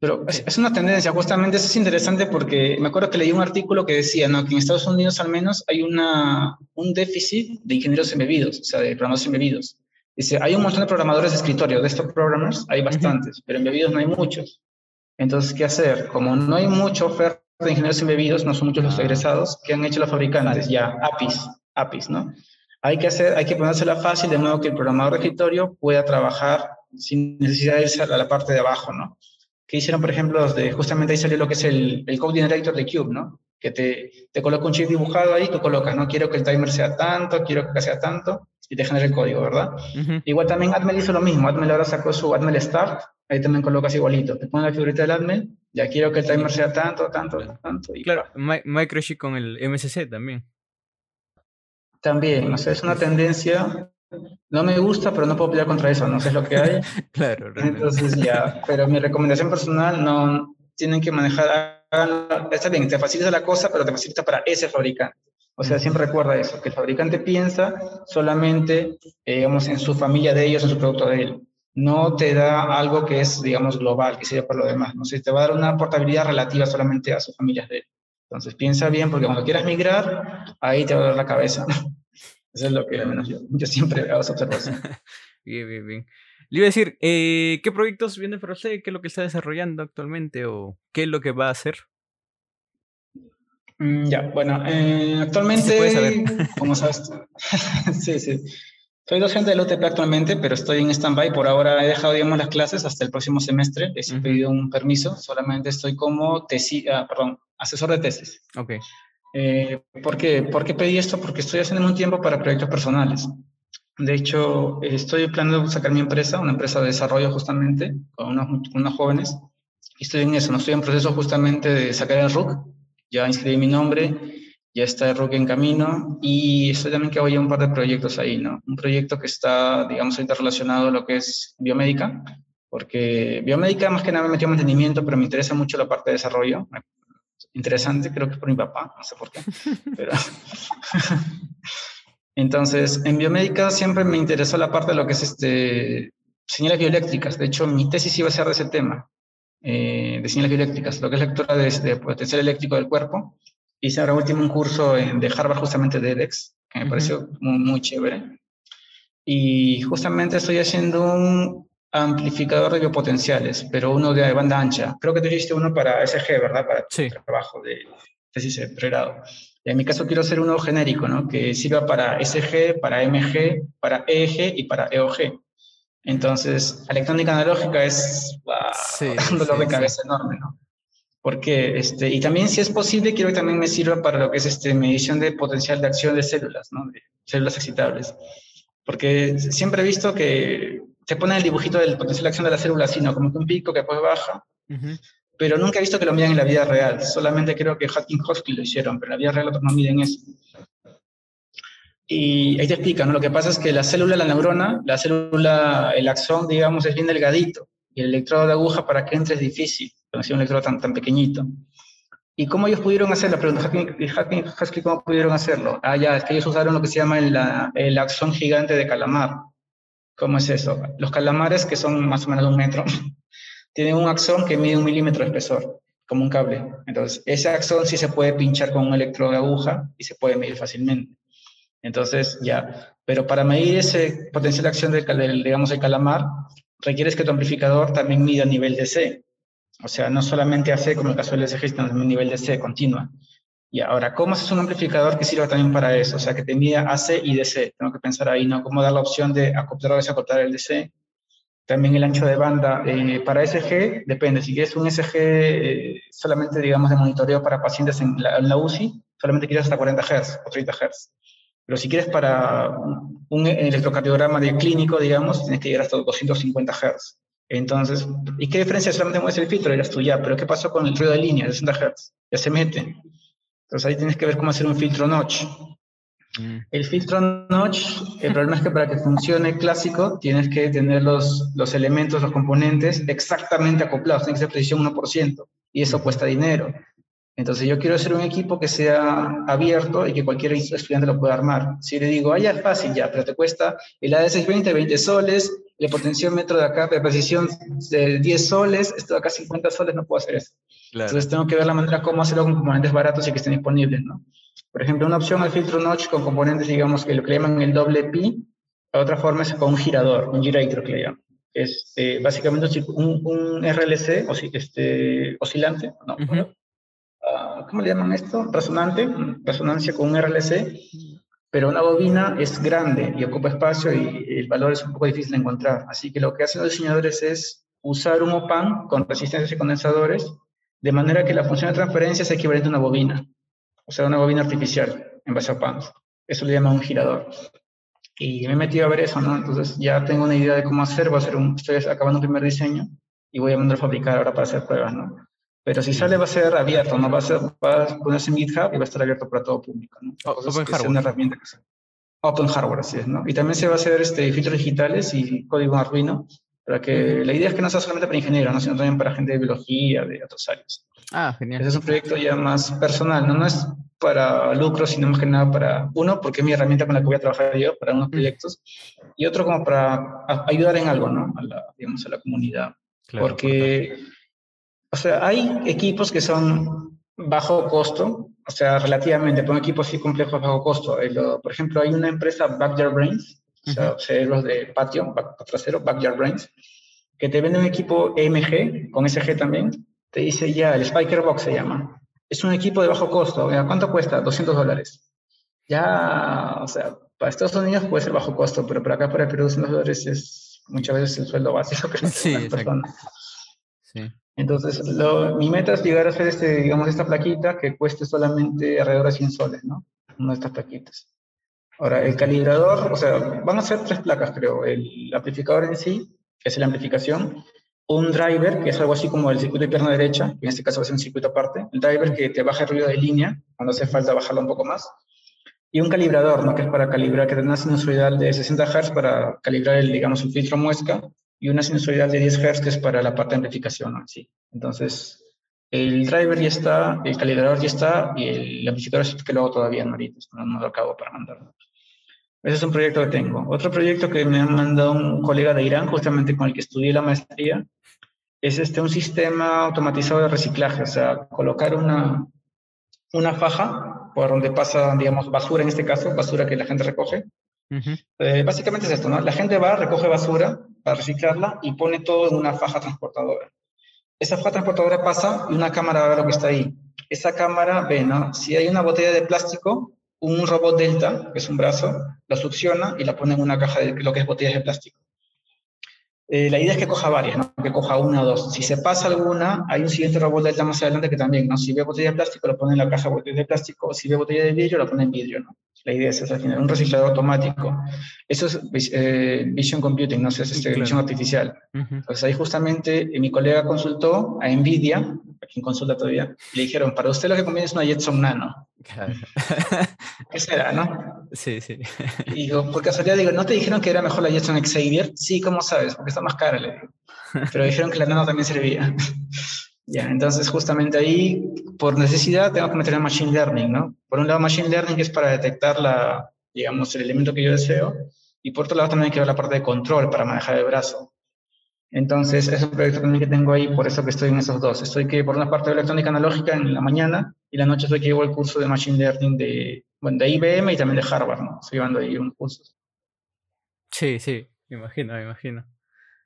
Pero es, una tendencia, justamente eso es interesante porque me acuerdo que leí un artículo que decía ¿no? que en Estados Unidos al menos hay una, un déficit de ingenieros embebidos, o sea, de programadores embebidos. Dice, hay un montón de programadores de escritorio, de estos programmers hay bastantes, pero embebidos no hay muchos. Entonces, ¿qué hacer? Como no hay mucha oferta de ingenieros embebidos, no son muchos los egresados, ¿qué han hecho los fabricantes? Ya, APIs, APIs, ¿no? Hay que hacer, hay que ponérsela fácil de modo que el programador de escritorio pueda trabajar sin necesidad de irse a la parte de abajo, ¿no? Que hicieron, por ejemplo, de, justamente ahí salió lo que es el, el Code Generator de Cube, ¿no? Que te, te coloca un chip dibujado ahí, tú colocas, no quiero que el timer sea tanto, quiero que sea tanto, y te genera el código, ¿verdad? Igual también Atmel hizo lo mismo, Atmel ahora sacó su Atmel Start, ahí también colocas igualito, te pones la figurita del Atmel, ya quiero que el timer sea tanto, tanto, tanto. Y claro, Microchip con el MSC también. También, o sea, es una tendencia no me gusta, pero no puedo pelear contra eso, no sé lo que hay. claro, Entonces ya, pero mi recomendación personal no tienen que manejar, está bien, te facilita la cosa, pero te facilita para ese fabricante. O sea, siempre recuerda eso, que el fabricante piensa solamente, eh, digamos, en su familia de ellos, en su producto de él. No te da algo que es, digamos, global, que sirve para lo demás. No sé, te va a dar una portabilidad relativa solamente a sus familias de él. Entonces, piensa bien, porque cuando quieras migrar, ahí te va a dar la cabeza. Eso es lo que yo, yo siempre hago esa observación. bien, bien, bien. Le iba a decir, eh, ¿qué proyectos viene para usted? ¿Qué es lo que está desarrollando actualmente? ¿O qué es lo que va a hacer? Mm, ya, bueno, eh, actualmente, puede saber? como sabes, sí, sí. Soy docente del UTP actualmente, pero estoy en stand-by. Por ahora he dejado, digamos, las clases hasta el próximo semestre. He pedido un permiso. Solamente estoy como tesi ah, perdón, asesor de tesis. Ok. Eh, ¿por, qué? ¿Por qué pedí esto? Porque estoy haciendo un tiempo para proyectos personales. De hecho, estoy planeando sacar mi empresa, una empresa de desarrollo justamente, con unos, unos jóvenes. Y estoy en eso, no estoy en proceso justamente de sacar el RUC. Ya inscribí mi nombre, ya está el RUC en camino y estoy también que voy a un par de proyectos ahí, ¿no? Un proyecto que está, digamos, ahorita relacionado a lo que es biomédica, porque biomédica más que nada me metió en mantenimiento, pero me interesa mucho la parte de desarrollo. Interesante, creo que por mi papá, no sé por qué, pero... Entonces, en biomédica siempre me interesó la parte de lo que es este, señales bioeléctricas. De hecho, mi tesis iba a ser de ese tema, eh, de señales bioeléctricas, lo que es lectura de, potencial eléctrico del cuerpo. Hice ahora último un curso de Harvard justamente de EDEX, que me pareció muy, muy chévere. Y justamente estoy haciendo un amplificador de biopotenciales, pero uno de banda ancha. Creo que te hiciste uno para SG, ¿verdad? Para sí. trabajo de tesis de pregrado. En mi caso quiero hacer uno genérico, ¿no? Que sirva para SG, para MG, para EG y para EOG. Entonces, electrónica analógica es un dolor de cabeza enorme, ¿no? Porque, este, y también si es posible, quiero que también me sirva para lo que es este, medición de potencial de acción de células, ¿no? De células excitables. Porque siempre he visto que te pone el dibujito del potencial de acción de la célula así, ¿no? Como que un pico que después baja. Uh pero nunca he visto que lo midan en la vida real. Solamente creo que Hutchins Hosky lo hicieron, pero en la vida real otros no miden eso. Y ahí te explican, ¿no? Lo que pasa es que la célula, la neurona, la célula, el axón, digamos, es bien delgadito. Y el electrodo de aguja para que entre es difícil, cuando es un electrodo tan, tan pequeñito. ¿Y cómo ellos pudieron hacerlo? Pregunta Hutchins Hosky, ¿cómo pudieron hacerlo? Ah, ya, es que ellos usaron lo que se llama el, el axón gigante de calamar. ¿Cómo es eso? Los calamares, que son más o menos un metro, tiene un axón que mide un milímetro de espesor, como un cable. Entonces, ese axón sí se puede pinchar con un electrodo de aguja y se puede medir fácilmente. Entonces, ya. Pero para medir ese potencial de acción del, digamos, el calamar, requieres que tu amplificador también mida nivel de C. O sea, no solamente AC, como el caso del SG, sino también nivel de C continua. Y ahora, ¿cómo haces un amplificador que sirva también para eso? O sea, que te mida AC y DC. Tengo que pensar ahí, ¿no? ¿Cómo dar la opción de acoplar o desacoplar el DC? También el ancho de banda eh, para SG depende. Si quieres un SG eh, solamente, digamos, de monitoreo para pacientes en la, UCI, solamente quieres hasta 40 Hz o 30 Hz. Pero si quieres para un, electrocardiograma de clínico, digamos, tienes que llegar hasta 250 Hz. Entonces, ¿y qué diferencia? Solamente mueves el filtro, eras tú ya, pero ¿qué pasó con el ruido de línea de 60 Hz? Ya se mete. Entonces ahí tienes que ver cómo hacer un filtro notch. Mm. El filtro notch, el problema es que para que funcione clásico tienes que tener los, los elementos, los componentes exactamente acoplados, tiene que ser precisión 1%, y eso cuesta dinero. Entonces yo quiero hacer un equipo que sea abierto y que cualquier estudiante lo pueda armar. Si le digo, ah, ya es fácil, ya, pero te cuesta el AD620, 20 soles, el potenciómetro de acá de precisión de 10 soles, esto de acá 50 soles, no puedo hacer eso. Entonces tengo que ver la manera cómo hacerlo con componentes baratos y que estén disponibles, ¿no? Por ejemplo, una opción al filtro notch con componentes, digamos, que lo que llaman el doble pi, la otra forma es con un girador, un girator que le llaman. Es eh, básicamente un, un, RLC, o este, oscilante, no, ah, ¿cómo le llaman esto? Resonante, resonancia con un RLC, pero una bobina es grande y ocupa espacio y el valor es un poco difícil de encontrar. Así que lo que hacen los diseñadores es usar un OPAN con resistencias y condensadores, de manera que la función de transferencia sea equivalente a una bobina o sea, una bobina artificial en base a PANs. Eso le llama un girador. Y me he metido a ver eso, ¿no? Entonces ya tengo una idea de cómo hacer, voy a hacer un, estoy acabando un primer diseño y voy a mandar a fabricar ahora para hacer pruebas, ¿no? Pero si sale va a ser abierto, ¿no? Va a, ser, va a ponerse en GitHub y va a estar abierto para todo público, ¿no? open hardware. Una herramienta que open hardware, así es, ¿no? Y también se va a hacer este, filtros digitales y código Arduino, para que la idea es que no sea solamente para ingenieros, ¿no? sino también para gente de biología, de otros áreas. Ah, genial. Ese es un proyecto ya más personal, ¿no? No es para lucro, sino más que nada para, uno, porque es mi herramienta con la que voy a trabajar yo para unos proyectos, y otro como para ayudar en algo, ¿no? A la, digamos, a la comunidad. porque, o sea, hay equipos que son bajo costo, o sea, relativamente, para un equipo así complejo bajo costo. por ejemplo, hay una empresa, Backyard Brains, o sea, cerebros de patio, trasero, Backyard Brains, que te vende un equipo EMG, con SG también, te dice ya, el Spiker Box se llama es un equipo de bajo costo. ¿Cuánto cuesta? 200 dólares. Ya, o sea, para Estados Unidos puede ser bajo costo, pero para acá, para Perú, 200 dólares es muchas veces el sueldo básico que sí, persona. Sí. Entonces, mi meta es llegar a hacer este, digamos, esta plaquita que cueste solamente alrededor de 100 soles, ¿no? Una de estas plaquitas. Ahora, el calibrador, o sea, van a ser tres placas, creo. El amplificador en sí, que es la amplificación, un driver, que es algo así como el circuito de pierna derecha, que en este caso va a ser un circuito aparte, el driver que te baja el ruido de línea, cuando hace falta bajarlo un poco más, y un calibrador, ¿no? que es para calibrar, que tiene una sinusoidal de 60 Hz para calibrar, el, digamos, el filtro muesca, y una sinusoidal de 10 Hz que es para la parte de amplificación. Sí. Entonces, el driver ya está, el calibrador ya está, y el amplificador es que lo hago todavía, ¿no? ahorita, no, no lo acabo para mandarlo. Ese es un proyecto que tengo. Otro proyecto que me ha mandado un colega de Irán, justamente con el que estudié la maestría, es este, un sistema automatizado de reciclaje, o sea, colocar una, una faja por donde pasa, digamos, basura en este caso, basura que la gente recoge. Eh, básicamente es esto, ¿no? La gente va, recoge basura para reciclarla y pone todo en una faja transportadora. Esa faja transportadora pasa y una cámara ve lo que está ahí. Esa cámara ve, ¿no? Si hay una botella de plástico, un robot Delta, que es un brazo, la succiona y la pone en una caja de lo que es botellas de plástico. Eh, la idea es que coja varias, ¿no? que coja una o dos. Si se pasa alguna, hay un siguiente robot Delta más adelante que también, ¿no? si ve botella de plástico, lo pone en la caja de botella de plástico, si ve botella de vidrio, lo pone en vidrio. ¿no? La idea es al final, un reciclador automático. Eso es eh, Vision Computing, no sé, es este, visión artificial. Entonces ahí justamente eh, mi colega consultó a NVIDIA, a quien consulta todavía, y le dijeron, para usted lo que conviene es una Jetson Nano. ¿Qué será, no? Sí, sí. Y digo, por casualidad digo, ¿no te dijeron que era mejor la Jetson Xavier? Sí, ¿cómo sabes? Porque está más cara, le digo. Pero dijeron que la Nano también servía. Ya, entonces justamente ahí, por necesidad, tengo que meter en Machine Learning, ¿no? Por un lado, Machine Learning es para detectar la, digamos, el elemento que yo deseo, y por otro lado también hay que ver la parte de control para manejar el brazo. Entonces, es un proyecto también que tengo ahí, por eso que estoy en esos dos. Estoy que por una parte de electrónica analógica en la mañana, y la noche estoy que llevo el curso de Machine Learning de, bueno, de IBM y también de Harvard, ¿no? Estoy llevando ahí un curso. Sí, sí, me imagino, me imagino.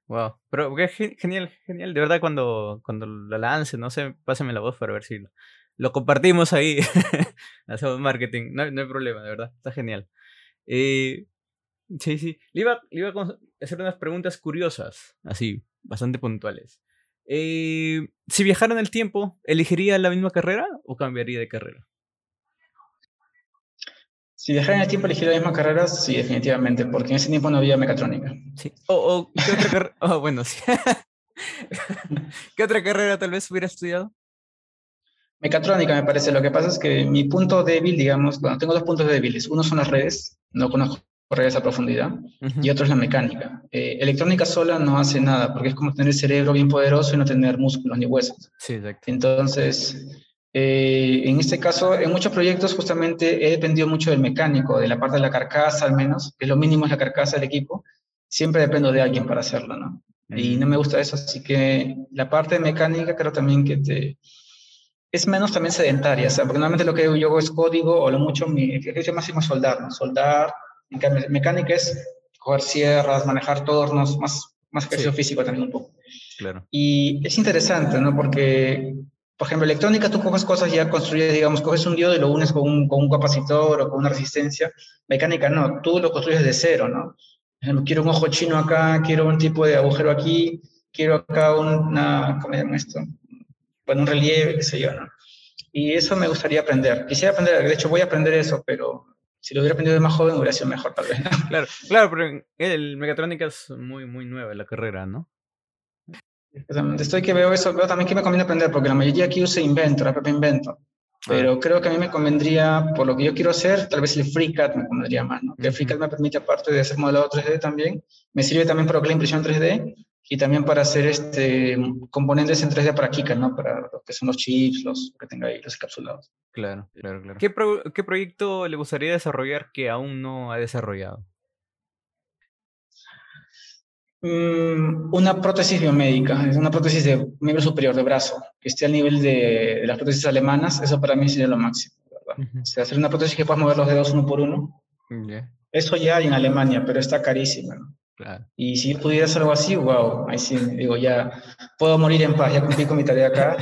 Wow, pero genial, genial. De verdad, cuando, cuando lo lance, no sé, pásame la voz para ver si lo, compartimos ahí. Hacemos marketing, no, no, hay problema, de verdad, está genial. Eh, sí, sí. Le iba, iba, a hacer unas preguntas curiosas, así, bastante puntuales. Eh, si viajara en el tiempo, ¿elegiría la misma carrera o cambiaría de carrera? Si viajara en el tiempo elegir la misma carrera, sí, definitivamente, porque en ese tiempo no había mecatrónica. Sí. O, ¿qué otra carrera? Oh, bueno, sí. ¿Qué otra carrera tal vez hubiera estudiado? Mecatrónica, me parece. Lo que pasa es que mi punto débil, digamos, bueno, tengo dos puntos débiles. Uno son las redes, no conozco redes a profundidad, y otro es la mecánica. Eh, electrónica sola no hace nada, porque es como tener el cerebro bien poderoso y no tener músculos ni huesos. Sí, exacto. Entonces, eh, en este caso, en muchos proyectos justamente he dependido mucho del mecánico, de la parte de la carcasa al menos, que lo mínimo es la carcasa del equipo. Siempre dependo de alguien para hacerlo, ¿no? Y no me gusta eso, así que la parte de mecánica creo también que te, es menos también sedentaria, o sea, porque normalmente lo que yo hago es código o lo mucho, mi ejercicio máximo es soldar, ¿no? Soldar, en cambio, mecánica es coger sierras, manejar tornos, más, más ejercicio físico también un poco. Claro. Y es interesante, ¿no? Porque por ejemplo, electrónica, tú coges cosas ya construidas, digamos, coges un diodo y lo unes con un, con un capacitor o con una resistencia. Mecánica, no, tú lo construyes de cero, ¿no? Quiero un ojo chino acá, quiero un tipo de agujero aquí, quiero acá una, ¿cómo se llama esto? Bueno, un relieve, qué sé yo, ¿no? Y eso me gustaría aprender. Quisiera aprender, de hecho voy a aprender eso, pero si lo hubiera aprendido de más joven hubiera sido mejor tal vez. Claro, claro, pero el mecatrónica es muy, muy nueva la carrera, ¿no? Estoy que veo eso, veo también que me conviene aprender, porque la mayoría aquí usa Inventor, App Inventor. Pero ah. creo que a mí me convendría, por lo que yo quiero hacer, tal vez el FreeCAD me convendría más, ¿no? el FreeCAD me permite, aparte de hacer modelado 3D también, me sirve también para la impresión 3D y también para hacer este, componentes en 3D para KiCad, ¿no? Para lo que son los chips, los que tenga ahí, los encapsulados. Claro, claro, claro. ¿Qué, ¿Qué proyecto le gustaría desarrollar que aún no ha desarrollado? Mm, una prótesis biomédica, es una prótesis de miembro superior de brazo, que esté al nivel de, las prótesis alemanas, eso para mí sería lo máximo, ¿verdad? O sea, hacer una prótesis que puedas mover los dedos uno por uno. Eso ya hay en Alemania, pero está carísimo, ¿no? Claro. Y si pudiera hacer algo así, wow, ahí sí, digo, ya puedo morir en paz, ya cumplí con mi tarea acá.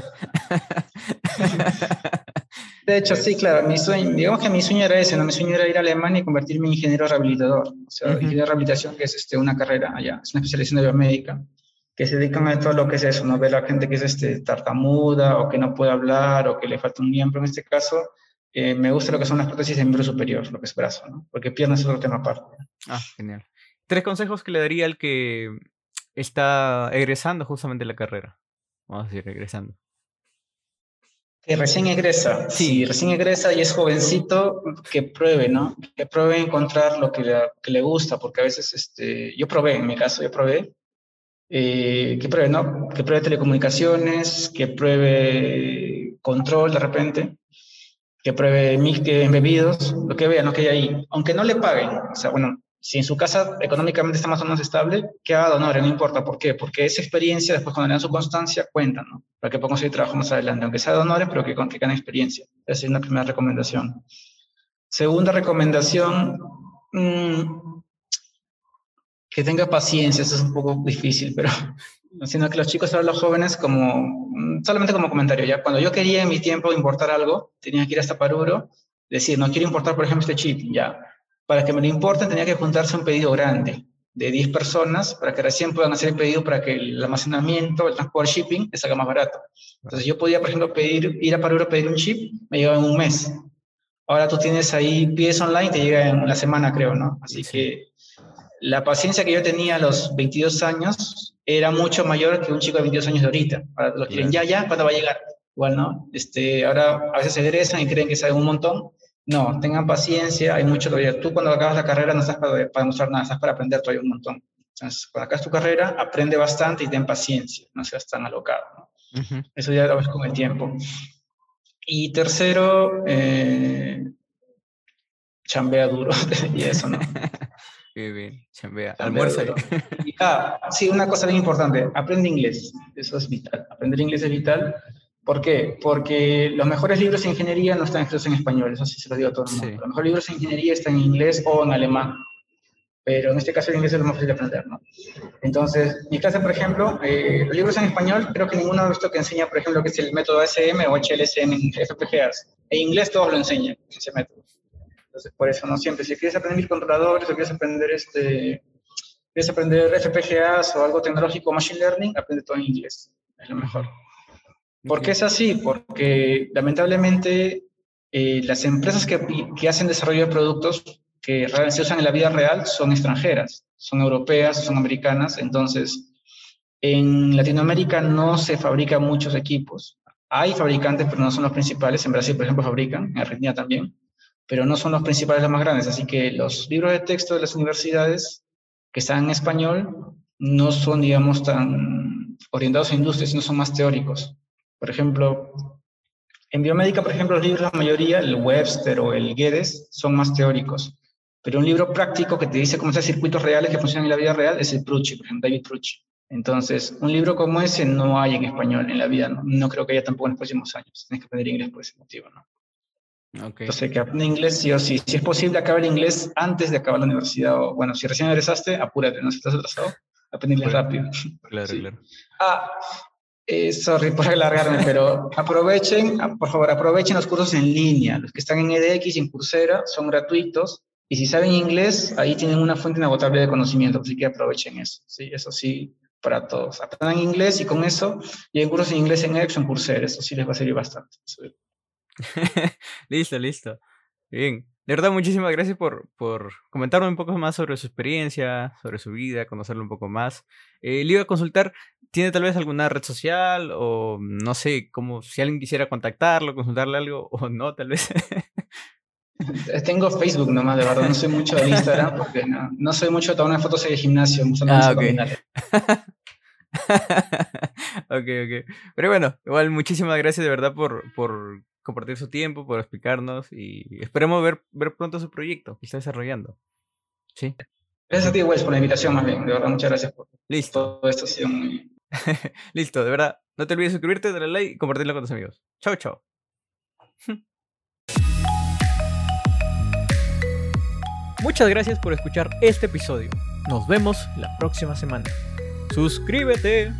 De hecho, sí, claro, mi sueño, digamos que mi sueño era ese, ¿no? Mi sueño era ir a Alemania y convertirme en ingeniero rehabilitador, o sea, ingeniero de rehabilitación, que es este, una carrera allá, es una especialización de biomédica. que se dedican a todo lo que es eso, ¿no? Ver a la gente que es este, tartamuda o que no puede hablar o que le falta un miembro en este caso, eh, me gusta lo que son las prótesis de miembro superior, lo que es brazo, ¿no? Porque piernas es otro tema aparte. Ah, genial. Tres consejos que le daría al que está egresando justamente la carrera. Vamos a decir, egresando. Que recién egresa. Sí, recién egresa y es jovencito, que pruebe, ¿no? Que pruebe encontrar lo que le, que gusta, porque a veces, este, yo probé, en mi caso, yo probé, eh, que pruebe, ¿no? Que pruebe telecomunicaciones, que pruebe control de repente, que pruebe embebidos, lo que vea, ¿no? Que hay ahí, aunque no le paguen, o sea, bueno, si en su casa económicamente está más o menos estable, que haga donores, no importa. ¿Por qué? Porque esa experiencia, después cuando le dan su constancia, cuenta, ¿no? Para que pueda conseguir trabajo más adelante, aunque sea donores, pero que, que gane experiencia. Esa es una primera recomendación. Segunda recomendación, mmm, que tenga paciencia, eso es un poco difícil, pero sino que los chicos ahora los jóvenes como, mm, solamente como comentario, ya cuando yo quería en mi tiempo importar algo, tenía que ir hasta Paruro, decir, no quiero importar, por ejemplo, este chip, ya, para que me lo importen tenía que juntarse un pedido grande de 10 personas para que recién puedan hacer el pedido para que el almacenamiento, el transporte shipping, les salga más barato. Entonces yo podía, por ejemplo, pedir, ir a Paruro a pedir un chip, me llegaba en un mes. Ahora tú tienes ahí, pides online, te llega en una semana, creo, ¿no? Así que la paciencia que yo tenía a los 22 años era mucho mayor que un chico de 22 años de ahorita. Ahora lo quieren ya, ya, ¿cuándo va a llegar? Igual, ¿no? Este, ahora a veces se egresan y creen que saben un montón. No, tengan paciencia, hay mucho todavía. Tú cuando acabas la carrera no estás para, para demostrar nada, estás para aprender todavía un montón. Entonces, cuando acabas tu carrera, aprende bastante y ten paciencia, no seas tan alocado. ¿no? Eso ya lo ves con el tiempo. Y tercero, eh, chambea duro y eso, ¿no? Qué bien, chambea. Almuerza. Ah, sí, una cosa bien importante, aprende inglés. Eso es vital. Aprender inglés es vital. ¿Por qué? Porque los mejores libros de ingeniería no están escritos en español, eso sí se lo digo a todo el mundo. Los mejores libros de ingeniería están en inglés o en alemán. Pero en este caso el inglés es lo más fácil de aprender, ¿no? Entonces, mi clase, por ejemplo, eh, los libros en español, creo que ninguno ha visto que enseña, por ejemplo, que es el método ASM o HLSM en FPGAs. En inglés todos lo enseñan, ese método. Entonces, por eso, no siempre. Si quieres aprender controladores o quieres aprender, este, quieres aprender FPGAs o algo tecnológico, Machine Learning, aprende todo en inglés. Es lo mejor. ¿Por qué es así? Porque lamentablemente eh, las empresas que, que, hacen desarrollo de productos que se usan en la vida real son extranjeras, son europeas, son americanas. Entonces, en Latinoamérica no se fabrican muchos equipos. Hay fabricantes, pero no son los principales. En Brasil, por ejemplo, fabrican, en Argentina también pero no son los principales, los más grandes. Así que los libros de texto de las universidades que están en español no son, digamos, tan orientados a industrias, sino son más teóricos. Por ejemplo, en biomédica, por ejemplo, los libros, la mayoría, el Webster o el Guedes, son más teóricos. Pero un libro práctico que te dice cómo hacer circuitos reales que funcionan en la vida real es el Prucci, por ejemplo, David Prucci. Entonces, un libro como ese no hay en español en la vida, no, no creo que haya tampoco en los próximos años. Tienes que aprender inglés por ese motivo, ¿no? Okay. Entonces, que aprende inglés sí o sí. Si es posible acabar inglés antes de acabar la universidad, o bueno, si recién egresaste, apúrate, no si estás atrasado, aprende inglés rápido. Claro, claro. Ah, eh, sorry por alargarme, pero aprovechen, ah, por favor, aprovechen los cursos en línea. Los que están en EDX y en Coursera son gratuitos. Y si saben inglés, ahí tienen una fuente inagotable de conocimiento, así que aprovechen eso. Sí, eso sí, para todos. Aprendan inglés y con eso, y en cursos en inglés en EDX o en Coursera, eso sí les va a servir bastante. listo, listo. Bien. De verdad, muchísimas gracias por, por comentarme un poco más sobre su experiencia, sobre su vida, conocerlo un poco más. Eh, le iba a consultar, ¿tiene tal vez alguna red social o no sé, como si alguien quisiera contactarlo, consultarle algo o no, tal vez? Tengo Facebook nomás, de verdad, no soy mucho de Instagram porque no, no soy mucho de tomar fotos en el gimnasio, ah, okay. ok, ok. Pero bueno, igual muchísimas gracias de verdad por, por compartir su tiempo, por explicarnos y esperemos ver, ver pronto su proyecto que está desarrollando. Sí. Gracias a ti, Wells, por la invitación, más bien. De verdad, muchas gracias por Listo. todo esto. Ha muy... Listo, de verdad. No te olvides de suscribirte, darle like y compartirlo con tus amigos. Chao, chao. Muchas gracias por escuchar este episodio. Nos vemos la próxima semana. Suscríbete.